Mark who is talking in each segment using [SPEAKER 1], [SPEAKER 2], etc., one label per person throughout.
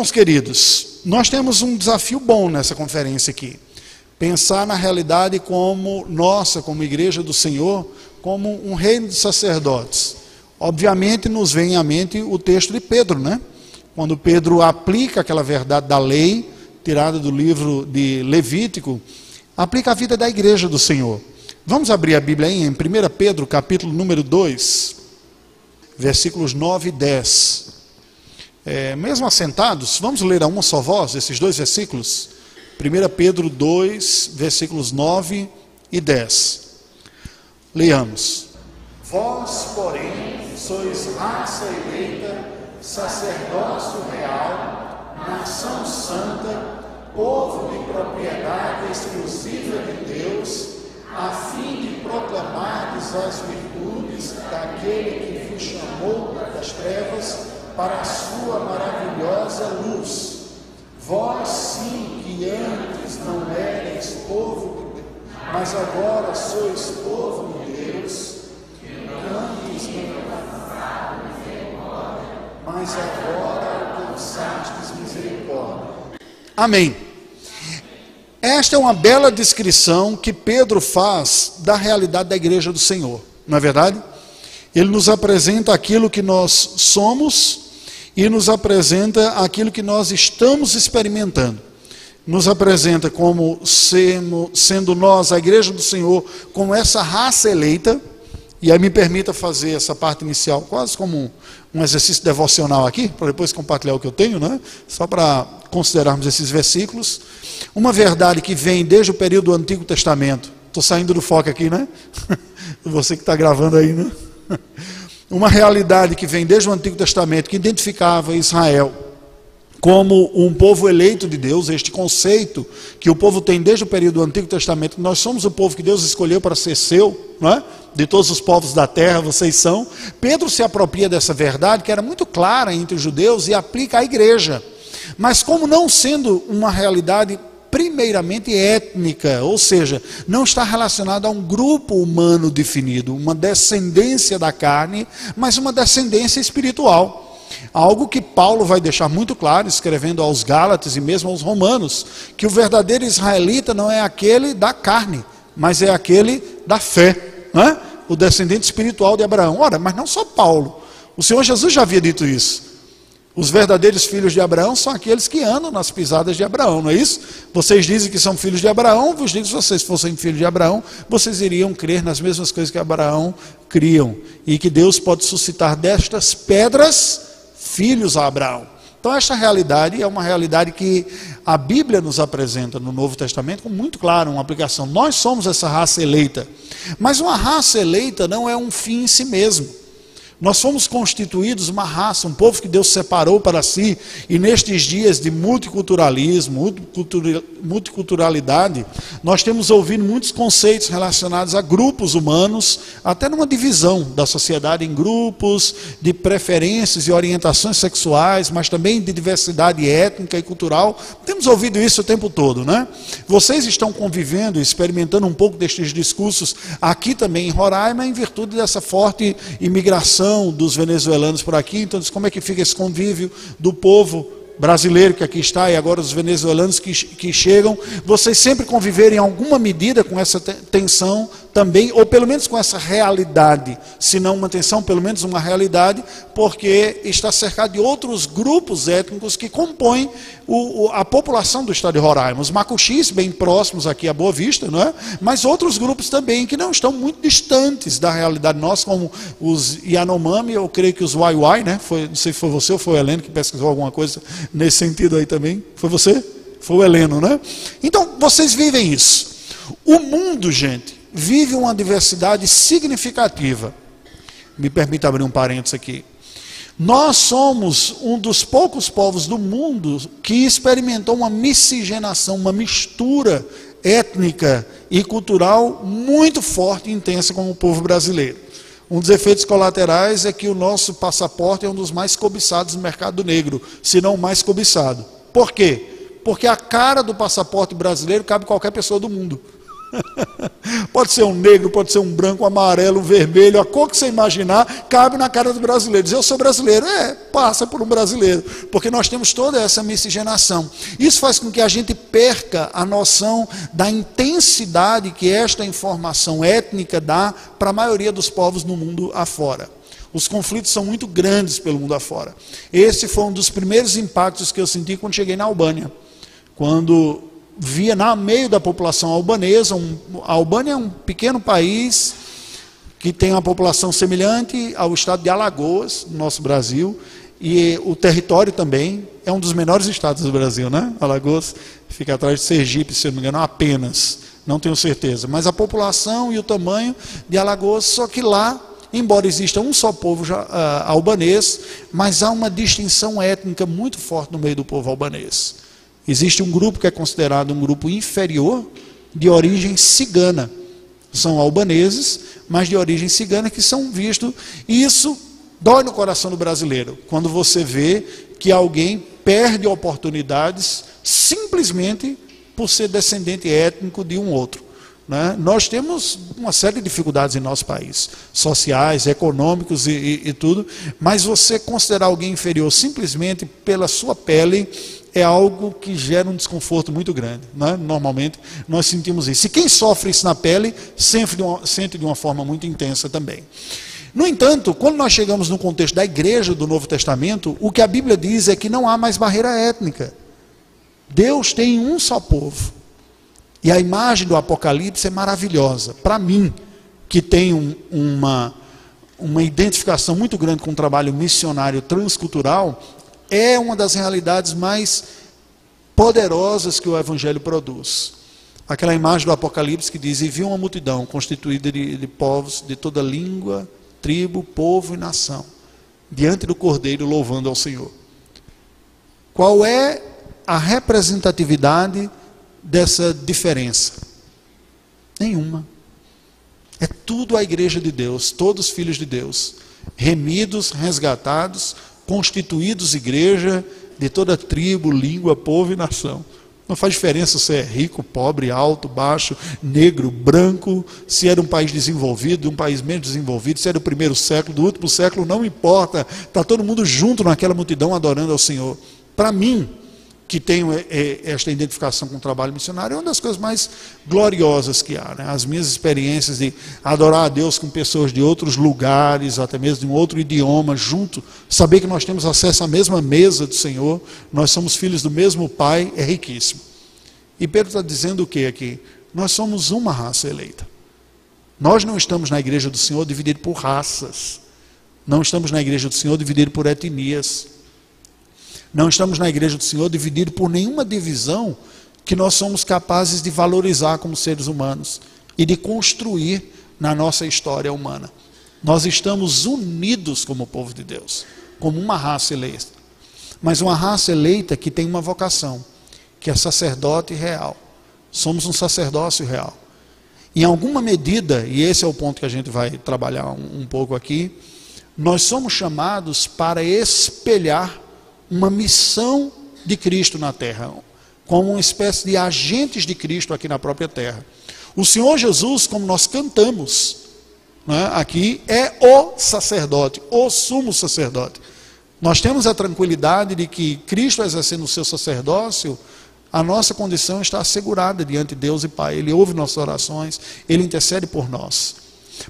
[SPEAKER 1] Irmãos queridos, nós temos um desafio bom nessa conferência aqui. Pensar na realidade como nossa, como igreja do Senhor, como um reino de sacerdotes. Obviamente nos vem à mente o texto de Pedro, né? Quando Pedro aplica aquela verdade da lei, tirada do livro de Levítico, aplica a vida da igreja do Senhor. Vamos abrir a Bíblia aí em 1 Pedro, capítulo número 2, versículos 9 e 10. É, mesmo assentados, vamos ler a uma só voz esses dois versículos? 1 Pedro 2, versículos 9 e 10. Leamos. Vós, porém, sois raça eleita, sacerdócio real, nação santa, povo de propriedade exclusiva de Deus, a fim de proclamardes as virtudes daquele que vos chamou das trevas para a sua maravilhosa luz. Vós sim que antes não erais povo, mas agora sois povo de Deus, antes não mas agora alcançastes misericórdia. Amém. Esta é uma bela descrição que Pedro faz da realidade da igreja do Senhor, não é verdade? Ele nos apresenta aquilo que nós somos e nos apresenta aquilo que nós estamos experimentando. Nos apresenta como sendo, sendo nós, a igreja do Senhor, como essa raça eleita, e aí me permita fazer essa parte inicial quase como um, um exercício devocional aqui, para depois compartilhar o que eu tenho, né? só para considerarmos esses versículos. Uma verdade que vem desde o período do Antigo Testamento. Estou saindo do foco aqui, né? Você que está gravando aí, né? Uma realidade que vem desde o Antigo Testamento, que identificava Israel como um povo eleito de Deus, este conceito que o povo tem desde o período do Antigo Testamento, nós somos o povo que Deus escolheu para ser seu, não é? de todos os povos da terra, vocês são. Pedro se apropria dessa verdade, que era muito clara entre os judeus, e aplica à igreja. Mas, como não sendo uma realidade primeiramente étnica, ou seja, não está relacionado a um grupo humano definido, uma descendência da carne, mas uma descendência espiritual. Algo que Paulo vai deixar muito claro, escrevendo aos Gálatas e mesmo aos Romanos, que o verdadeiro israelita não é aquele da carne, mas é aquele da fé, não é? o descendente espiritual de Abraão. Ora, mas não só Paulo, o Senhor Jesus já havia dito isso. Os verdadeiros filhos de Abraão são aqueles que andam nas pisadas de Abraão, não é isso? Vocês dizem que são filhos de Abraão, vos digo se vocês fossem filhos de Abraão, vocês iriam crer nas mesmas coisas que Abraão criam. E que Deus pode suscitar destas pedras filhos a Abraão. Então, esta realidade é uma realidade que a Bíblia nos apresenta no Novo Testamento com muito claro uma aplicação. Nós somos essa raça eleita, mas uma raça eleita não é um fim em si mesmo. Nós fomos constituídos uma raça, um povo que Deus separou para si, e nestes dias de multiculturalismo, multiculturalidade, nós temos ouvido muitos conceitos relacionados a grupos humanos, até numa divisão da sociedade em grupos de preferências e orientações sexuais, mas também de diversidade étnica e cultural. Temos ouvido isso o tempo todo, né? Vocês estão convivendo, experimentando um pouco destes discursos aqui também em Roraima, em virtude dessa forte imigração dos venezuelanos por aqui, então como é que fica esse convívio do povo brasileiro que aqui está e agora os venezuelanos que, que chegam, vocês sempre conviverem em alguma medida com essa tensão também, ou pelo menos com essa realidade, se não uma tensão, pelo menos uma realidade, porque está cercado de outros grupos étnicos que compõem o, o, a população do estado de Roraima. Os macuxis, bem próximos aqui a Boa Vista, não é? mas outros grupos também que não estão muito distantes da realidade nossa, como os Yanomami, eu creio que os Waiwai, né? Foi, não sei se foi você ou foi o Heleno que pesquisou alguma coisa nesse sentido aí também. Foi você? Foi o Heleno, né? Então, vocês vivem isso. O mundo, gente, vive uma diversidade significativa. Me permita abrir um parênteses aqui. Nós somos um dos poucos povos do mundo que experimentou uma miscigenação, uma mistura étnica e cultural muito forte e intensa como o povo brasileiro. Um dos efeitos colaterais é que o nosso passaporte é um dos mais cobiçados no mercado negro, se não o mais cobiçado. Por quê? Porque a cara do passaporte brasileiro cabe qualquer pessoa do mundo. pode ser um negro, pode ser um branco, um amarelo, um vermelho, a cor que você imaginar, cabe na cara dos brasileiros. Eu sou brasileiro, é, passa por um brasileiro, porque nós temos toda essa miscigenação. Isso faz com que a gente perca a noção da intensidade que esta informação étnica dá para a maioria dos povos no mundo afora. Os conflitos são muito grandes pelo mundo afora. Esse foi um dos primeiros impactos que eu senti quando cheguei na Albânia. Quando via no meio da população albanesa, um, a Albânia é um pequeno país que tem uma população semelhante ao estado de Alagoas, no nosso Brasil, e o território também é um dos menores estados do Brasil, né? Alagoas fica atrás de Sergipe, se não me engano, apenas, não tenho certeza. Mas a população e o tamanho de Alagoas, só que lá, embora exista um só povo já, uh, albanês, mas há uma distinção étnica muito forte no meio do povo albanês. Existe um grupo que é considerado um grupo inferior, de origem cigana. São albaneses, mas de origem cigana, que são vistos. E isso dói no coração do brasileiro, quando você vê que alguém perde oportunidades simplesmente por ser descendente étnico de um outro. Né? Nós temos uma série de dificuldades em nosso país, sociais, econômicos e, e, e tudo, mas você considerar alguém inferior simplesmente pela sua pele é algo que gera um desconforto muito grande. Né? Normalmente nós sentimos isso. E quem sofre isso na pele sente de, uma, sente de uma forma muito intensa também. No entanto, quando nós chegamos no contexto da igreja do Novo Testamento, o que a Bíblia diz é que não há mais barreira étnica. Deus tem um só povo. E a imagem do Apocalipse é maravilhosa. Para mim, que um, uma, uma identificação muito grande com o trabalho missionário transcultural, é uma das realidades mais poderosas que o Evangelho produz. Aquela imagem do Apocalipse que diz: E viu uma multidão constituída de, de povos de toda língua, tribo, povo e nação, diante do Cordeiro, louvando ao Senhor. Qual é a representatividade dessa diferença? Nenhuma. É tudo a igreja de Deus, todos filhos de Deus, remidos, resgatados, constituídos igreja de toda tribo, língua, povo e nação. Não faz diferença se é rico, pobre, alto, baixo, negro, branco, se é de um país desenvolvido, de um país menos desenvolvido, se é do primeiro século, do último século, não importa. Está todo mundo junto naquela multidão adorando ao Senhor. Para mim, que tenho é, é, esta identificação com o trabalho missionário, é uma das coisas mais gloriosas que há. Né? As minhas experiências de adorar a Deus com pessoas de outros lugares, até mesmo de um outro idioma, junto, saber que nós temos acesso à mesma mesa do Senhor, nós somos filhos do mesmo Pai, é riquíssimo. E Pedro está dizendo o que aqui? Nós somos uma raça eleita. Nós não estamos na igreja do Senhor dividido por raças. Não estamos na igreja do Senhor dividido por etnias. Não estamos na igreja do Senhor divididos por nenhuma divisão que nós somos capazes de valorizar como seres humanos e de construir na nossa história humana. Nós estamos unidos como povo de Deus, como uma raça eleita. Mas uma raça eleita que tem uma vocação, que é sacerdote real. Somos um sacerdócio real. Em alguma medida, e esse é o ponto que a gente vai trabalhar um, um pouco aqui, nós somos chamados para espelhar uma missão de Cristo na terra, como uma espécie de agentes de Cristo aqui na própria terra. O Senhor Jesus, como nós cantamos né, aqui, é o sacerdote, o sumo sacerdote. Nós temos a tranquilidade de que Cristo exercendo o seu sacerdócio, a nossa condição está assegurada diante de Deus e Pai. Ele ouve nossas orações, ele intercede por nós.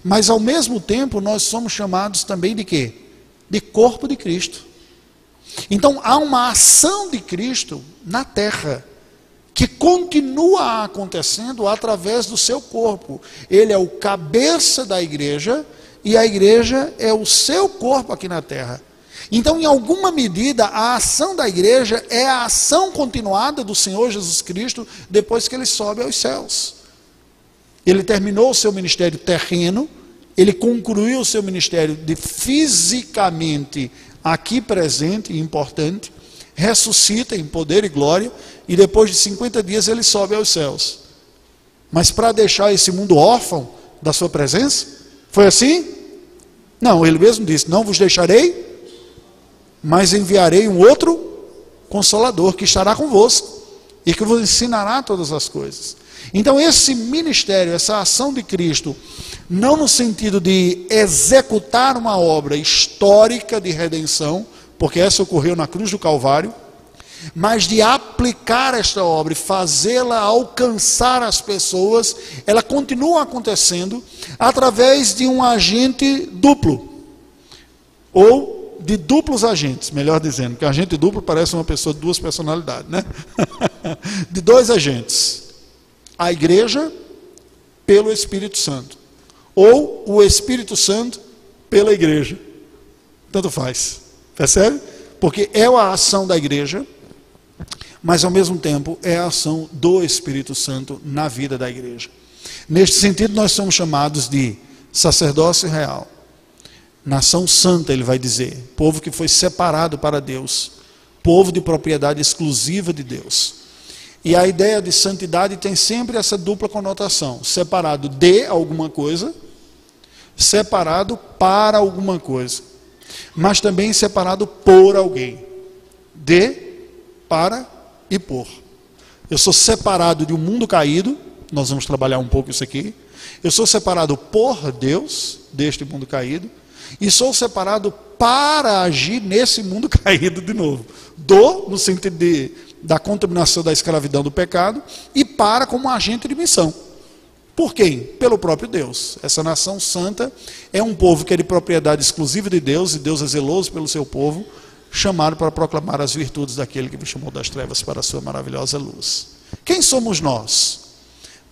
[SPEAKER 1] Mas ao mesmo tempo, nós somos chamados também de quê? De corpo de Cristo. Então há uma ação de Cristo na terra que continua acontecendo através do seu corpo. Ele é o cabeça da igreja e a igreja é o seu corpo aqui na terra. Então, em alguma medida, a ação da igreja é a ação continuada do Senhor Jesus Cristo depois que ele sobe aos céus. Ele terminou o seu ministério terreno, ele concluiu o seu ministério de fisicamente aqui presente e importante, ressuscita em poder e glória, e depois de 50 dias ele sobe aos céus. Mas para deixar esse mundo órfão da sua presença, foi assim? Não, ele mesmo disse: Não vos deixarei, mas enviarei um outro consolador que estará convosco e que vos ensinará todas as coisas. Então, esse ministério, essa ação de Cristo, não no sentido de executar uma obra histórica de redenção, porque essa ocorreu na cruz do Calvário, mas de aplicar esta obra e fazê-la alcançar as pessoas, ela continua acontecendo através de um agente duplo, ou de duplos agentes, melhor dizendo, que agente duplo parece uma pessoa de duas personalidades, né? de dois agentes: a igreja pelo Espírito Santo, ou o Espírito Santo pela igreja. Tanto faz, percebe? Porque é a ação da igreja mas ao mesmo tempo é a ação do Espírito Santo na vida da igreja. Neste sentido, nós somos chamados de sacerdócio real, nação santa, ele vai dizer, povo que foi separado para Deus, povo de propriedade exclusiva de Deus. E a ideia de santidade tem sempre essa dupla conotação: separado de alguma coisa, separado para alguma coisa, mas também separado por alguém. De, para e por. Eu sou separado de um mundo caído, nós vamos trabalhar um pouco isso aqui. Eu sou separado por Deus deste mundo caído e sou separado para agir nesse mundo caído de novo. Do no sentido de, da contaminação da escravidão do pecado e para como agente de missão. Por quem? Pelo próprio Deus. Essa nação santa é um povo que é de propriedade exclusiva de Deus e Deus é zeloso pelo seu povo chamado para proclamar as virtudes daquele que me chamou das trevas para a sua maravilhosa luz. Quem somos nós?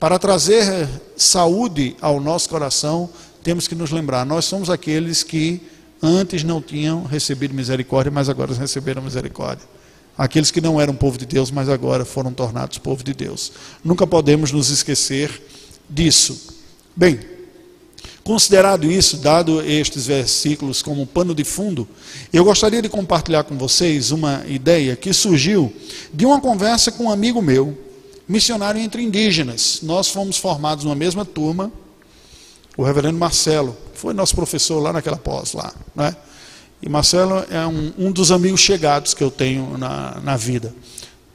[SPEAKER 1] Para trazer saúde ao nosso coração, temos que nos lembrar: nós somos aqueles que antes não tinham recebido misericórdia, mas agora receberam misericórdia. Aqueles que não eram povo de Deus, mas agora foram tornados povo de Deus. Nunca podemos nos esquecer disso. Bem, Considerado isso, dado estes versículos como pano de fundo, eu gostaria de compartilhar com vocês uma ideia que surgiu de uma conversa com um amigo meu, missionário entre indígenas. Nós fomos formados numa mesma turma, o reverendo Marcelo, foi nosso professor lá naquela pós lá, né? E Marcelo é um, um dos amigos chegados que eu tenho na, na vida.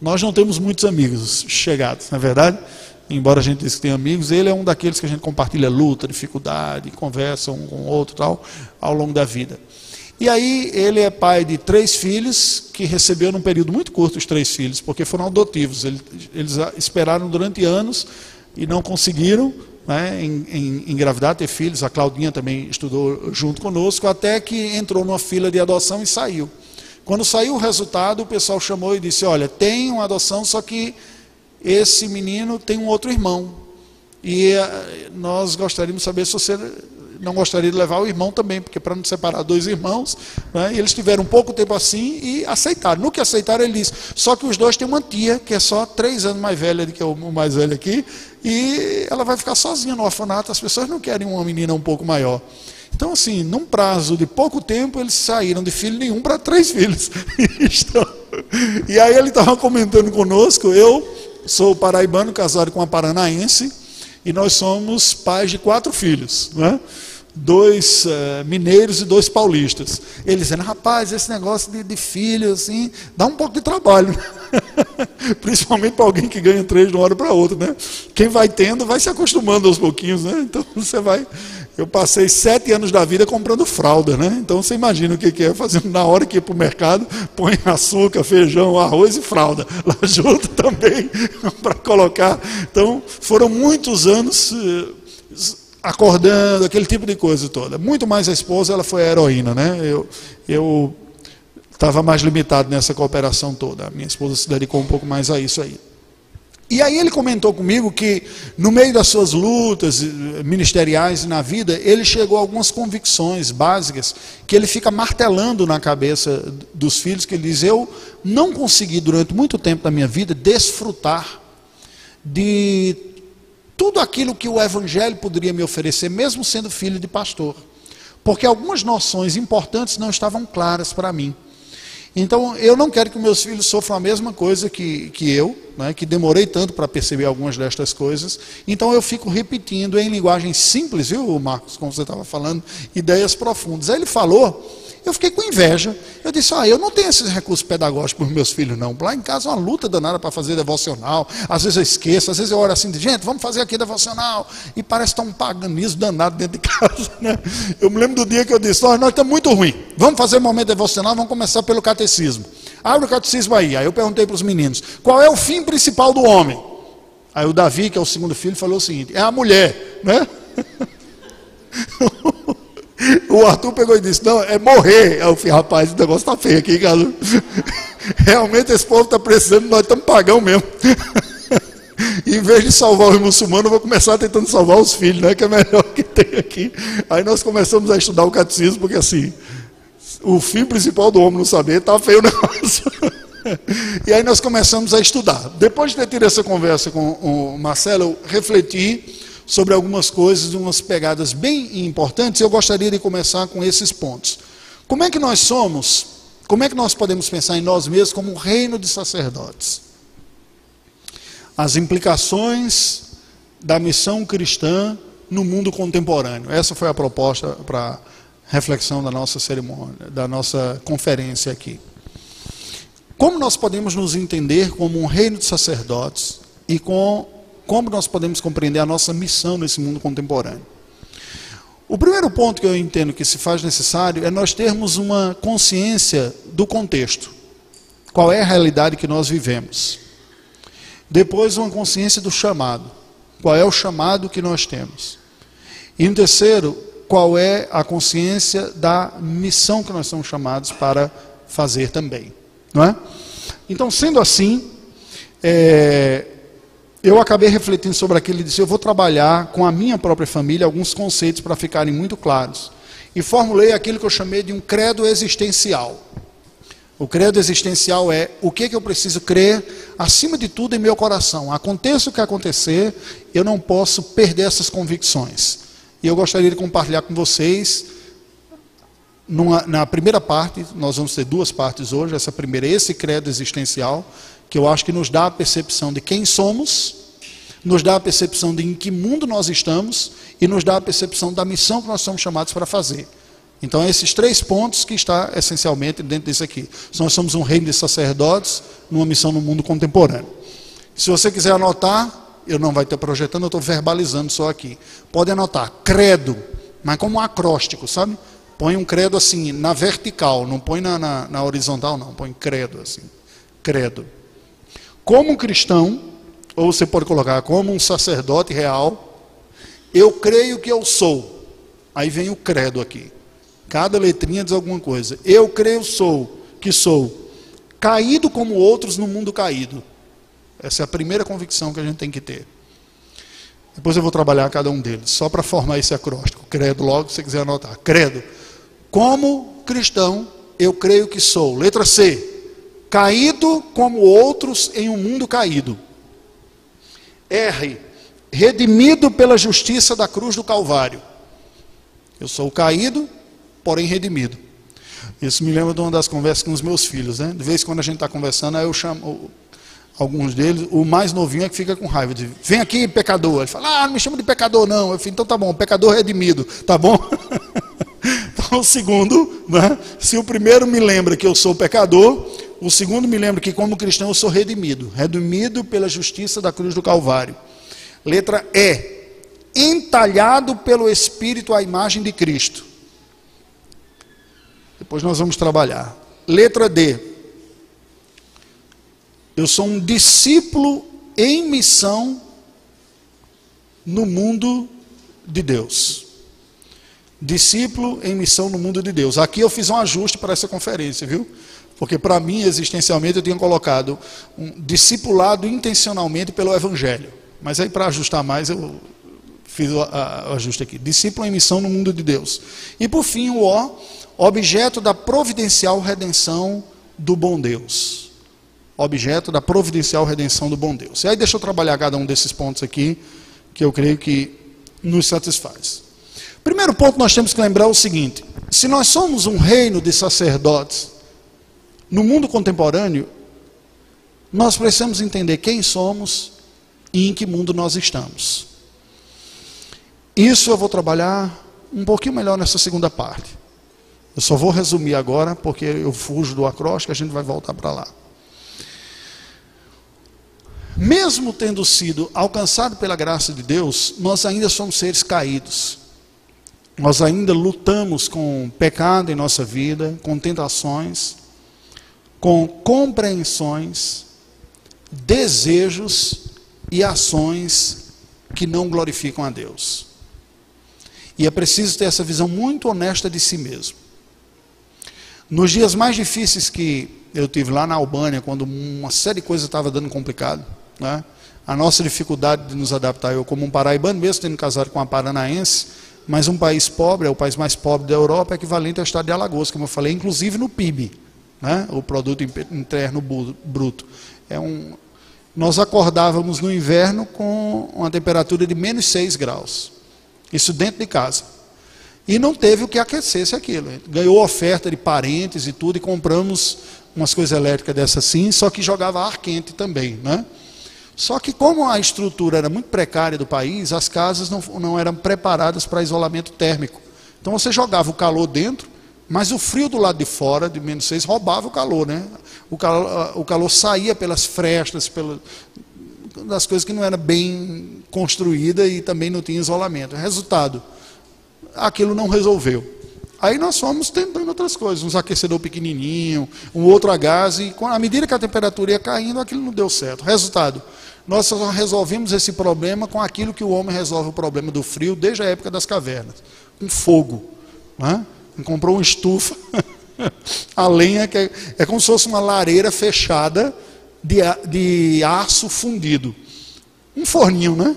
[SPEAKER 1] Nós não temos muitos amigos chegados, não é verdade? embora a gente diz que tem amigos, ele é um daqueles que a gente compartilha luta, dificuldade, conversa um com o outro tal, ao longo da vida. E aí ele é pai de três filhos, que recebeu num período muito curto os três filhos, porque foram adotivos. Eles esperaram durante anos e não conseguiram né, engravidar, ter filhos. A Claudinha também estudou junto conosco, até que entrou numa fila de adoção e saiu. Quando saiu o resultado, o pessoal chamou e disse: Olha, tem uma adoção, só que esse menino tem um outro irmão. E eh, nós gostaríamos de saber se você não gostaria de levar o irmão também, porque para não separar dois irmãos, né, eles tiveram um pouco tempo assim e aceitaram. No que aceitaram, ele disse: só que os dois têm uma tia, que é só três anos mais velha do que o mais velho aqui, e ela vai ficar sozinha no orfanato. As pessoas não querem uma menina um pouco maior. Então, assim, num prazo de pouco tempo, eles saíram de filho nenhum para três filhos. e aí ele estava comentando conosco, eu sou paraibano, casado com uma paranaense, e nós somos pais de quatro filhos, né? Dois uh, mineiros e dois paulistas. Eles dizendo, rapaz, esse negócio de, de filho, assim, dá um pouco de trabalho. Né? Principalmente para alguém que ganha três de uma hora para outra, né? Quem vai tendo vai se acostumando aos pouquinhos, né? Então você vai eu passei sete anos da vida comprando fralda, né? Então você imagina o que, é, fazendo na hora que ia para o mercado, põe açúcar, feijão, arroz e fralda. Lá junto também, para colocar. Então, foram muitos anos eh, acordando, aquele tipo de coisa toda. Muito mais a esposa, ela foi a heroína, né? Eu, eu estava mais limitado nessa cooperação toda. A minha esposa se dedicou um pouco mais a isso aí. E aí ele comentou comigo que no meio das suas lutas eh, ministeriais na vida, ele chegou a algumas convicções básicas que ele fica martelando na cabeça dos filhos, que ele diz: "Eu não consegui durante muito tempo da minha vida desfrutar de tudo aquilo que o evangelho poderia me oferecer, mesmo sendo filho de pastor, porque algumas noções importantes não estavam claras para mim. Então, eu não quero que meus filhos sofram a mesma coisa que, que eu, né, que demorei tanto para perceber algumas destas coisas. Então, eu fico repetindo em linguagem simples, viu, Marcos, como você estava falando, ideias profundas. Aí ele falou Eu fiquei com inveja. Eu disse: Ah, eu não tenho esses recursos pedagógicos para os meus filhos, não. Lá em casa é uma luta danada para fazer devocional. Às vezes eu esqueço, às vezes eu olho assim, gente, vamos fazer aqui devocional. E parece estar um paganismo danado dentro de casa. Né? Eu me lembro do dia que eu disse: Nós estamos muito ruim. Vamos fazer um momento devocional, vamos começar pelo catecismo. Abre o catecismo aí. Aí eu perguntei para os meninos: qual é o fim principal do homem? Aí o Davi, que é o segundo filho, falou o seguinte: é a mulher, né? O Arthur pegou e disse: Não, é morrer. Aí eu falei: Rapaz, o negócio está feio aqui, cara. Realmente esse povo está precisando, nós estamos pagão mesmo. em vez de salvar os muçulmanos, eu vou começar tentando salvar os filhos, né? Que é melhor que tem aqui. Aí nós começamos a estudar o catecismo, porque assim, o fim principal do homem não saber, está feio o negócio. e aí nós começamos a estudar. Depois de ter tido essa conversa com o Marcelo, eu refleti sobre algumas coisas, umas pegadas bem importantes. Eu gostaria de começar com esses pontos. Como é que nós somos? Como é que nós podemos pensar em nós mesmos como um reino de sacerdotes? As implicações da missão cristã no mundo contemporâneo. Essa foi a proposta para reflexão da nossa cerimônia, da nossa conferência aqui. Como nós podemos nos entender como um reino de sacerdotes e com como nós podemos compreender a nossa missão nesse mundo contemporâneo? O primeiro ponto que eu entendo que se faz necessário é nós termos uma consciência do contexto. Qual é a realidade que nós vivemos? Depois, uma consciência do chamado. Qual é o chamado que nós temos? E em terceiro, qual é a consciência da missão que nós somos chamados para fazer também. Não é? Então, sendo assim, é, eu acabei refletindo sobre aquilo e disse: eu vou trabalhar com a minha própria família alguns conceitos para ficarem muito claros. E formulei aquilo que eu chamei de um credo existencial. O credo existencial é o que, que eu preciso crer, acima de tudo, em meu coração. Aconteça o que acontecer, eu não posso perder essas convicções. E eu gostaria de compartilhar com vocês, numa, na primeira parte, nós vamos ter duas partes hoje. Essa primeira é esse credo existencial que eu acho que nos dá a percepção de quem somos, nos dá a percepção de em que mundo nós estamos e nos dá a percepção da missão que nós somos chamados para fazer. Então, é esses três pontos que está essencialmente dentro disso aqui. Nós somos um reino de sacerdotes numa missão no mundo contemporâneo. Se você quiser anotar, eu não vai ter projetando, eu estou verbalizando só aqui. Pode anotar, credo, mas como um acróstico, sabe? Põe um credo assim, na vertical, não põe na, na, na horizontal, não, põe credo assim. Credo. Como cristão, ou você pode colocar como um sacerdote real, eu creio que eu sou. Aí vem o credo aqui. Cada letrinha diz alguma coisa. Eu creio sou, que sou caído como outros no mundo caído. Essa é a primeira convicção que a gente tem que ter. Depois eu vou trabalhar cada um deles, só para formar esse acróstico. Credo, logo, se você quiser anotar. Credo. Como cristão, eu creio que sou. Letra C caído como outros em um mundo caído. R, redimido pela justiça da cruz do Calvário. Eu sou caído, porém redimido. Isso me lembra de uma das conversas com os meus filhos, né? De vez em quando a gente está conversando, aí eu chamo alguns deles, o mais novinho é que fica com raiva. De, Vem aqui, pecador. Ele fala, ah, não me chama de pecador, não. Eu falo, então tá bom, pecador redimido, tá bom? o segundo, né? se o primeiro me lembra que eu sou pecador, o segundo me lembra que, como cristão, eu sou redimido redimido pela justiça da cruz do Calvário. Letra E. Entalhado pelo Espírito à imagem de Cristo. Depois nós vamos trabalhar. Letra D. Eu sou um discípulo em missão no mundo de Deus. Discípulo em missão no mundo de Deus. Aqui eu fiz um ajuste para essa conferência, viu? Porque para mim, existencialmente, eu tinha colocado um discipulado intencionalmente pelo Evangelho. Mas aí, para ajustar mais, eu fiz o, ajuste aqui. Discípulo em missão no mundo de Deus. E por fim, o O, objeto da providencial redenção do bom Deus. Objeto da providencial redenção do bom Deus. E aí, deixa eu trabalhar cada um desses pontos aqui, que eu creio que nos satisfaz. Primeiro ponto, nós temos que lembrar o seguinte: se nós somos um reino de sacerdotes, no mundo contemporâneo, nós precisamos entender quem somos e em que mundo nós estamos. Isso eu vou trabalhar um pouquinho melhor nessa segunda parte. Eu só vou resumir agora, porque eu fujo do acróstico, a gente vai voltar para lá. Mesmo tendo sido alcançado pela graça de Deus, nós ainda somos seres caídos. Nós ainda lutamos com pecado em nossa vida, com tentações, com compreensões, desejos e ações que não glorificam a Deus. E é preciso ter essa visão muito honesta de si mesmo. Nos dias mais difíceis que eu tive lá na Albânia, quando uma série de coisas estava dando complicado, né? a nossa dificuldade de nos adaptar, eu como um paraibano, mesmo tendo casado com uma paranaense, mas um país pobre, é o país mais pobre da Europa, é equivalente ao estado de Alagoas, como eu falei, inclusive no PIB, né? o produto interno bruto. É um, nós acordávamos no inverno com uma temperatura de menos 6 graus. Isso dentro de casa. E não teve o que aquecesse aquilo. Ganhou oferta de parentes e tudo, e compramos umas coisas elétricas dessas assim, só que jogava ar quente também. Né? Só que como a estrutura era muito precária do país, as casas não, não eram preparadas para isolamento térmico. Então você jogava o calor dentro, mas o frio do lado de fora, de menos 6, roubava o calor, né? O calor, o calor saía pelas frestas, pelas, das coisas que não era bem construída e também não tinha isolamento. Resultado, aquilo não resolveu. Aí nós fomos tentando outras coisas, uns aquecedor pequenininho, um outro a gás, e à medida que a temperatura ia caindo, aquilo não deu certo. Resultado, nós só resolvemos esse problema com aquilo que o homem resolve o problema do frio desde a época das cavernas, com fogo. Né? comprou uma estufa, a lenha que é, é, como se fosse uma lareira fechada de, de aço fundido. Um forninho, né?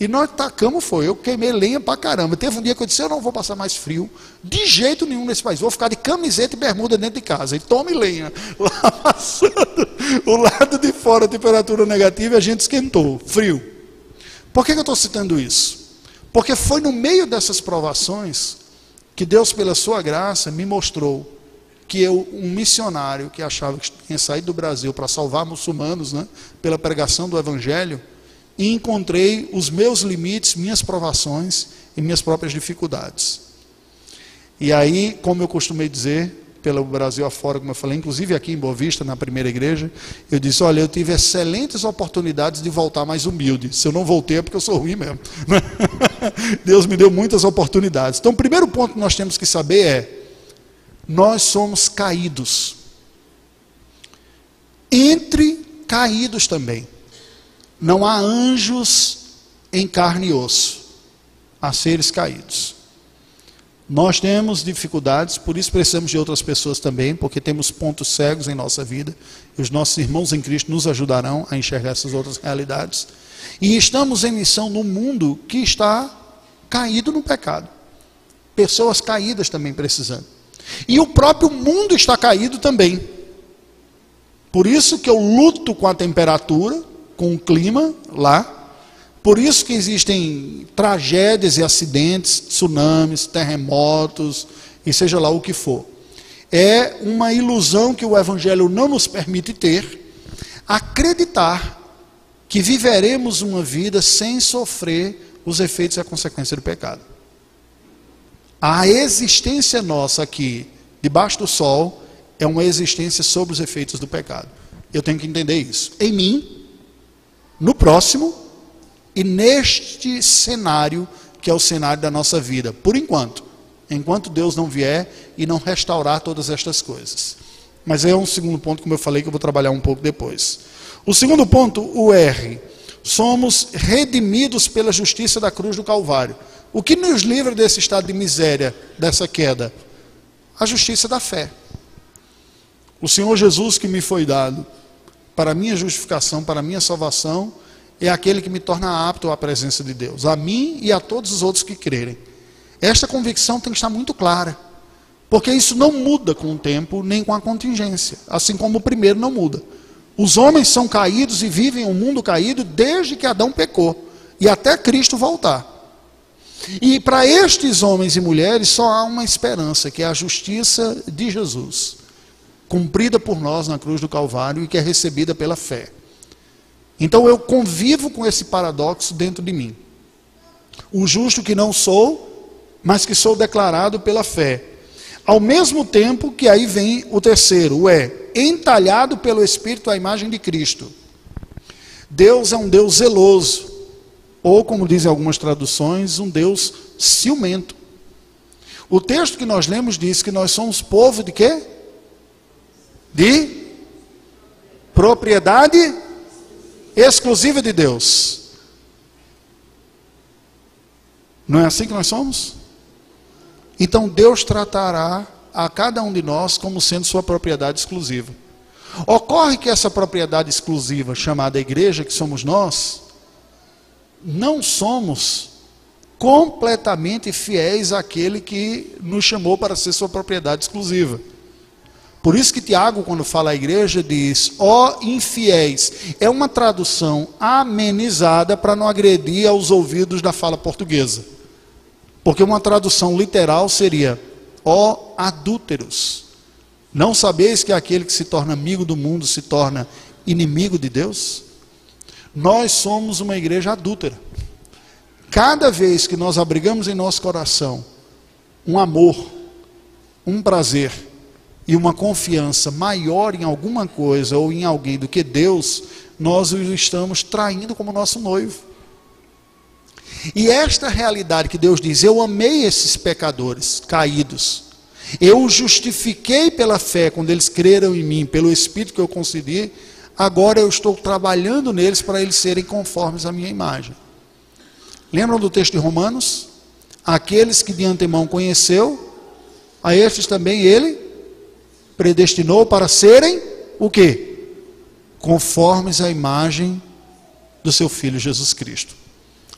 [SPEAKER 1] E nós tacamos, foi. Eu queimei lenha pra caramba. Teve um dia que eu disse: Eu não vou passar mais frio, de jeito nenhum nesse país. Vou ficar de camiseta e bermuda dentro de casa. E tome lenha. Lá passando o lado de fora, temperatura negativa, a gente esquentou. Frio. Por que, que eu estou citando isso? Porque foi no meio dessas provações que Deus, pela sua graça, me mostrou que eu, um missionário que achava que tinha saído do Brasil para salvar muçulmanos, né, pela pregação do Evangelho, e encontrei os meus limites, minhas provações e minhas próprias dificuldades. E aí, como eu costumei dizer, pelo Brasil afora, como eu falei, inclusive aqui em Boa Vista, na primeira igreja, eu disse: Olha, eu tive excelentes oportunidades de voltar mais humilde. Se eu não voltei é porque eu sou ruim mesmo. Deus me deu muitas oportunidades. Então, o primeiro ponto que nós temos que saber é: nós somos caídos. Entre caídos também. Não há anjos em carne e osso, há seres caídos. Nós temos dificuldades, por isso precisamos de outras pessoas também, porque temos pontos cegos em nossa vida, e os nossos irmãos em Cristo nos ajudarão a enxergar essas outras realidades. E estamos em missão no mundo que está caído no pecado. Pessoas caídas também precisando. E o próprio mundo está caído também. Por isso que eu luto com a temperatura, com o clima lá. Por isso que existem tragédias e acidentes, tsunamis, terremotos, e seja lá o que for. É uma ilusão que o Evangelho não nos permite ter, acreditar que viveremos uma vida sem sofrer os efeitos e a consequência do pecado. A existência nossa aqui, debaixo do sol, é uma existência sobre os efeitos do pecado. Eu tenho que entender isso. Em mim, no próximo e neste cenário que é o cenário da nossa vida, por enquanto, enquanto Deus não vier e não restaurar todas estas coisas. Mas é um segundo ponto, como eu falei, que eu vou trabalhar um pouco depois. O segundo ponto, o R. Somos redimidos pela justiça da cruz do Calvário. O que nos livra desse estado de miséria, dessa queda? A justiça da fé. O Senhor Jesus que me foi dado para a minha justificação, para a minha salvação, é aquele que me torna apto à presença de Deus, a mim e a todos os outros que crerem. Esta convicção tem que estar muito clara, porque isso não muda com o tempo nem com a contingência, assim como o primeiro não muda. Os homens são caídos e vivem um mundo caído desde que Adão pecou e até Cristo voltar. E para estes homens e mulheres só há uma esperança, que é a justiça de Jesus cumprida por nós na cruz do Calvário e que é recebida pela fé. Então eu convivo com esse paradoxo dentro de mim. O justo que não sou, mas que sou declarado pela fé. Ao mesmo tempo que aí vem o terceiro, o é entalhado pelo Espírito à imagem de Cristo. Deus é um Deus zeloso, ou como dizem algumas traduções, um Deus ciumento. O texto que nós lemos diz que nós somos povo de quê? De propriedade exclusiva de Deus. Não é assim que nós somos? Então Deus tratará a cada um de nós como sendo sua propriedade exclusiva. Ocorre que essa propriedade exclusiva, chamada igreja, que somos nós, não somos completamente fiéis àquele que nos chamou para ser sua propriedade exclusiva. Por isso que Tiago, quando fala à igreja, diz: ó oh, infiéis. É uma tradução amenizada para não agredir aos ouvidos da fala portuguesa. Porque uma tradução literal seria: ó oh, adúlteros. Não sabeis que aquele que se torna amigo do mundo se torna inimigo de Deus? Nós somos uma igreja adúltera. Cada vez que nós abrigamos em nosso coração um amor, um prazer e uma confiança maior em alguma coisa ou em alguém do que Deus, nós o estamos traindo como nosso noivo. E esta realidade que Deus diz: Eu amei esses pecadores caídos, eu os justifiquei pela fé quando eles creram em mim, pelo Espírito que eu concedi, agora eu estou trabalhando neles para eles serem conformes à minha imagem. Lembram do texto de Romanos? Aqueles que de antemão conheceu, a estes também ele predestinou para serem o quê? Conformes à imagem do seu filho Jesus Cristo.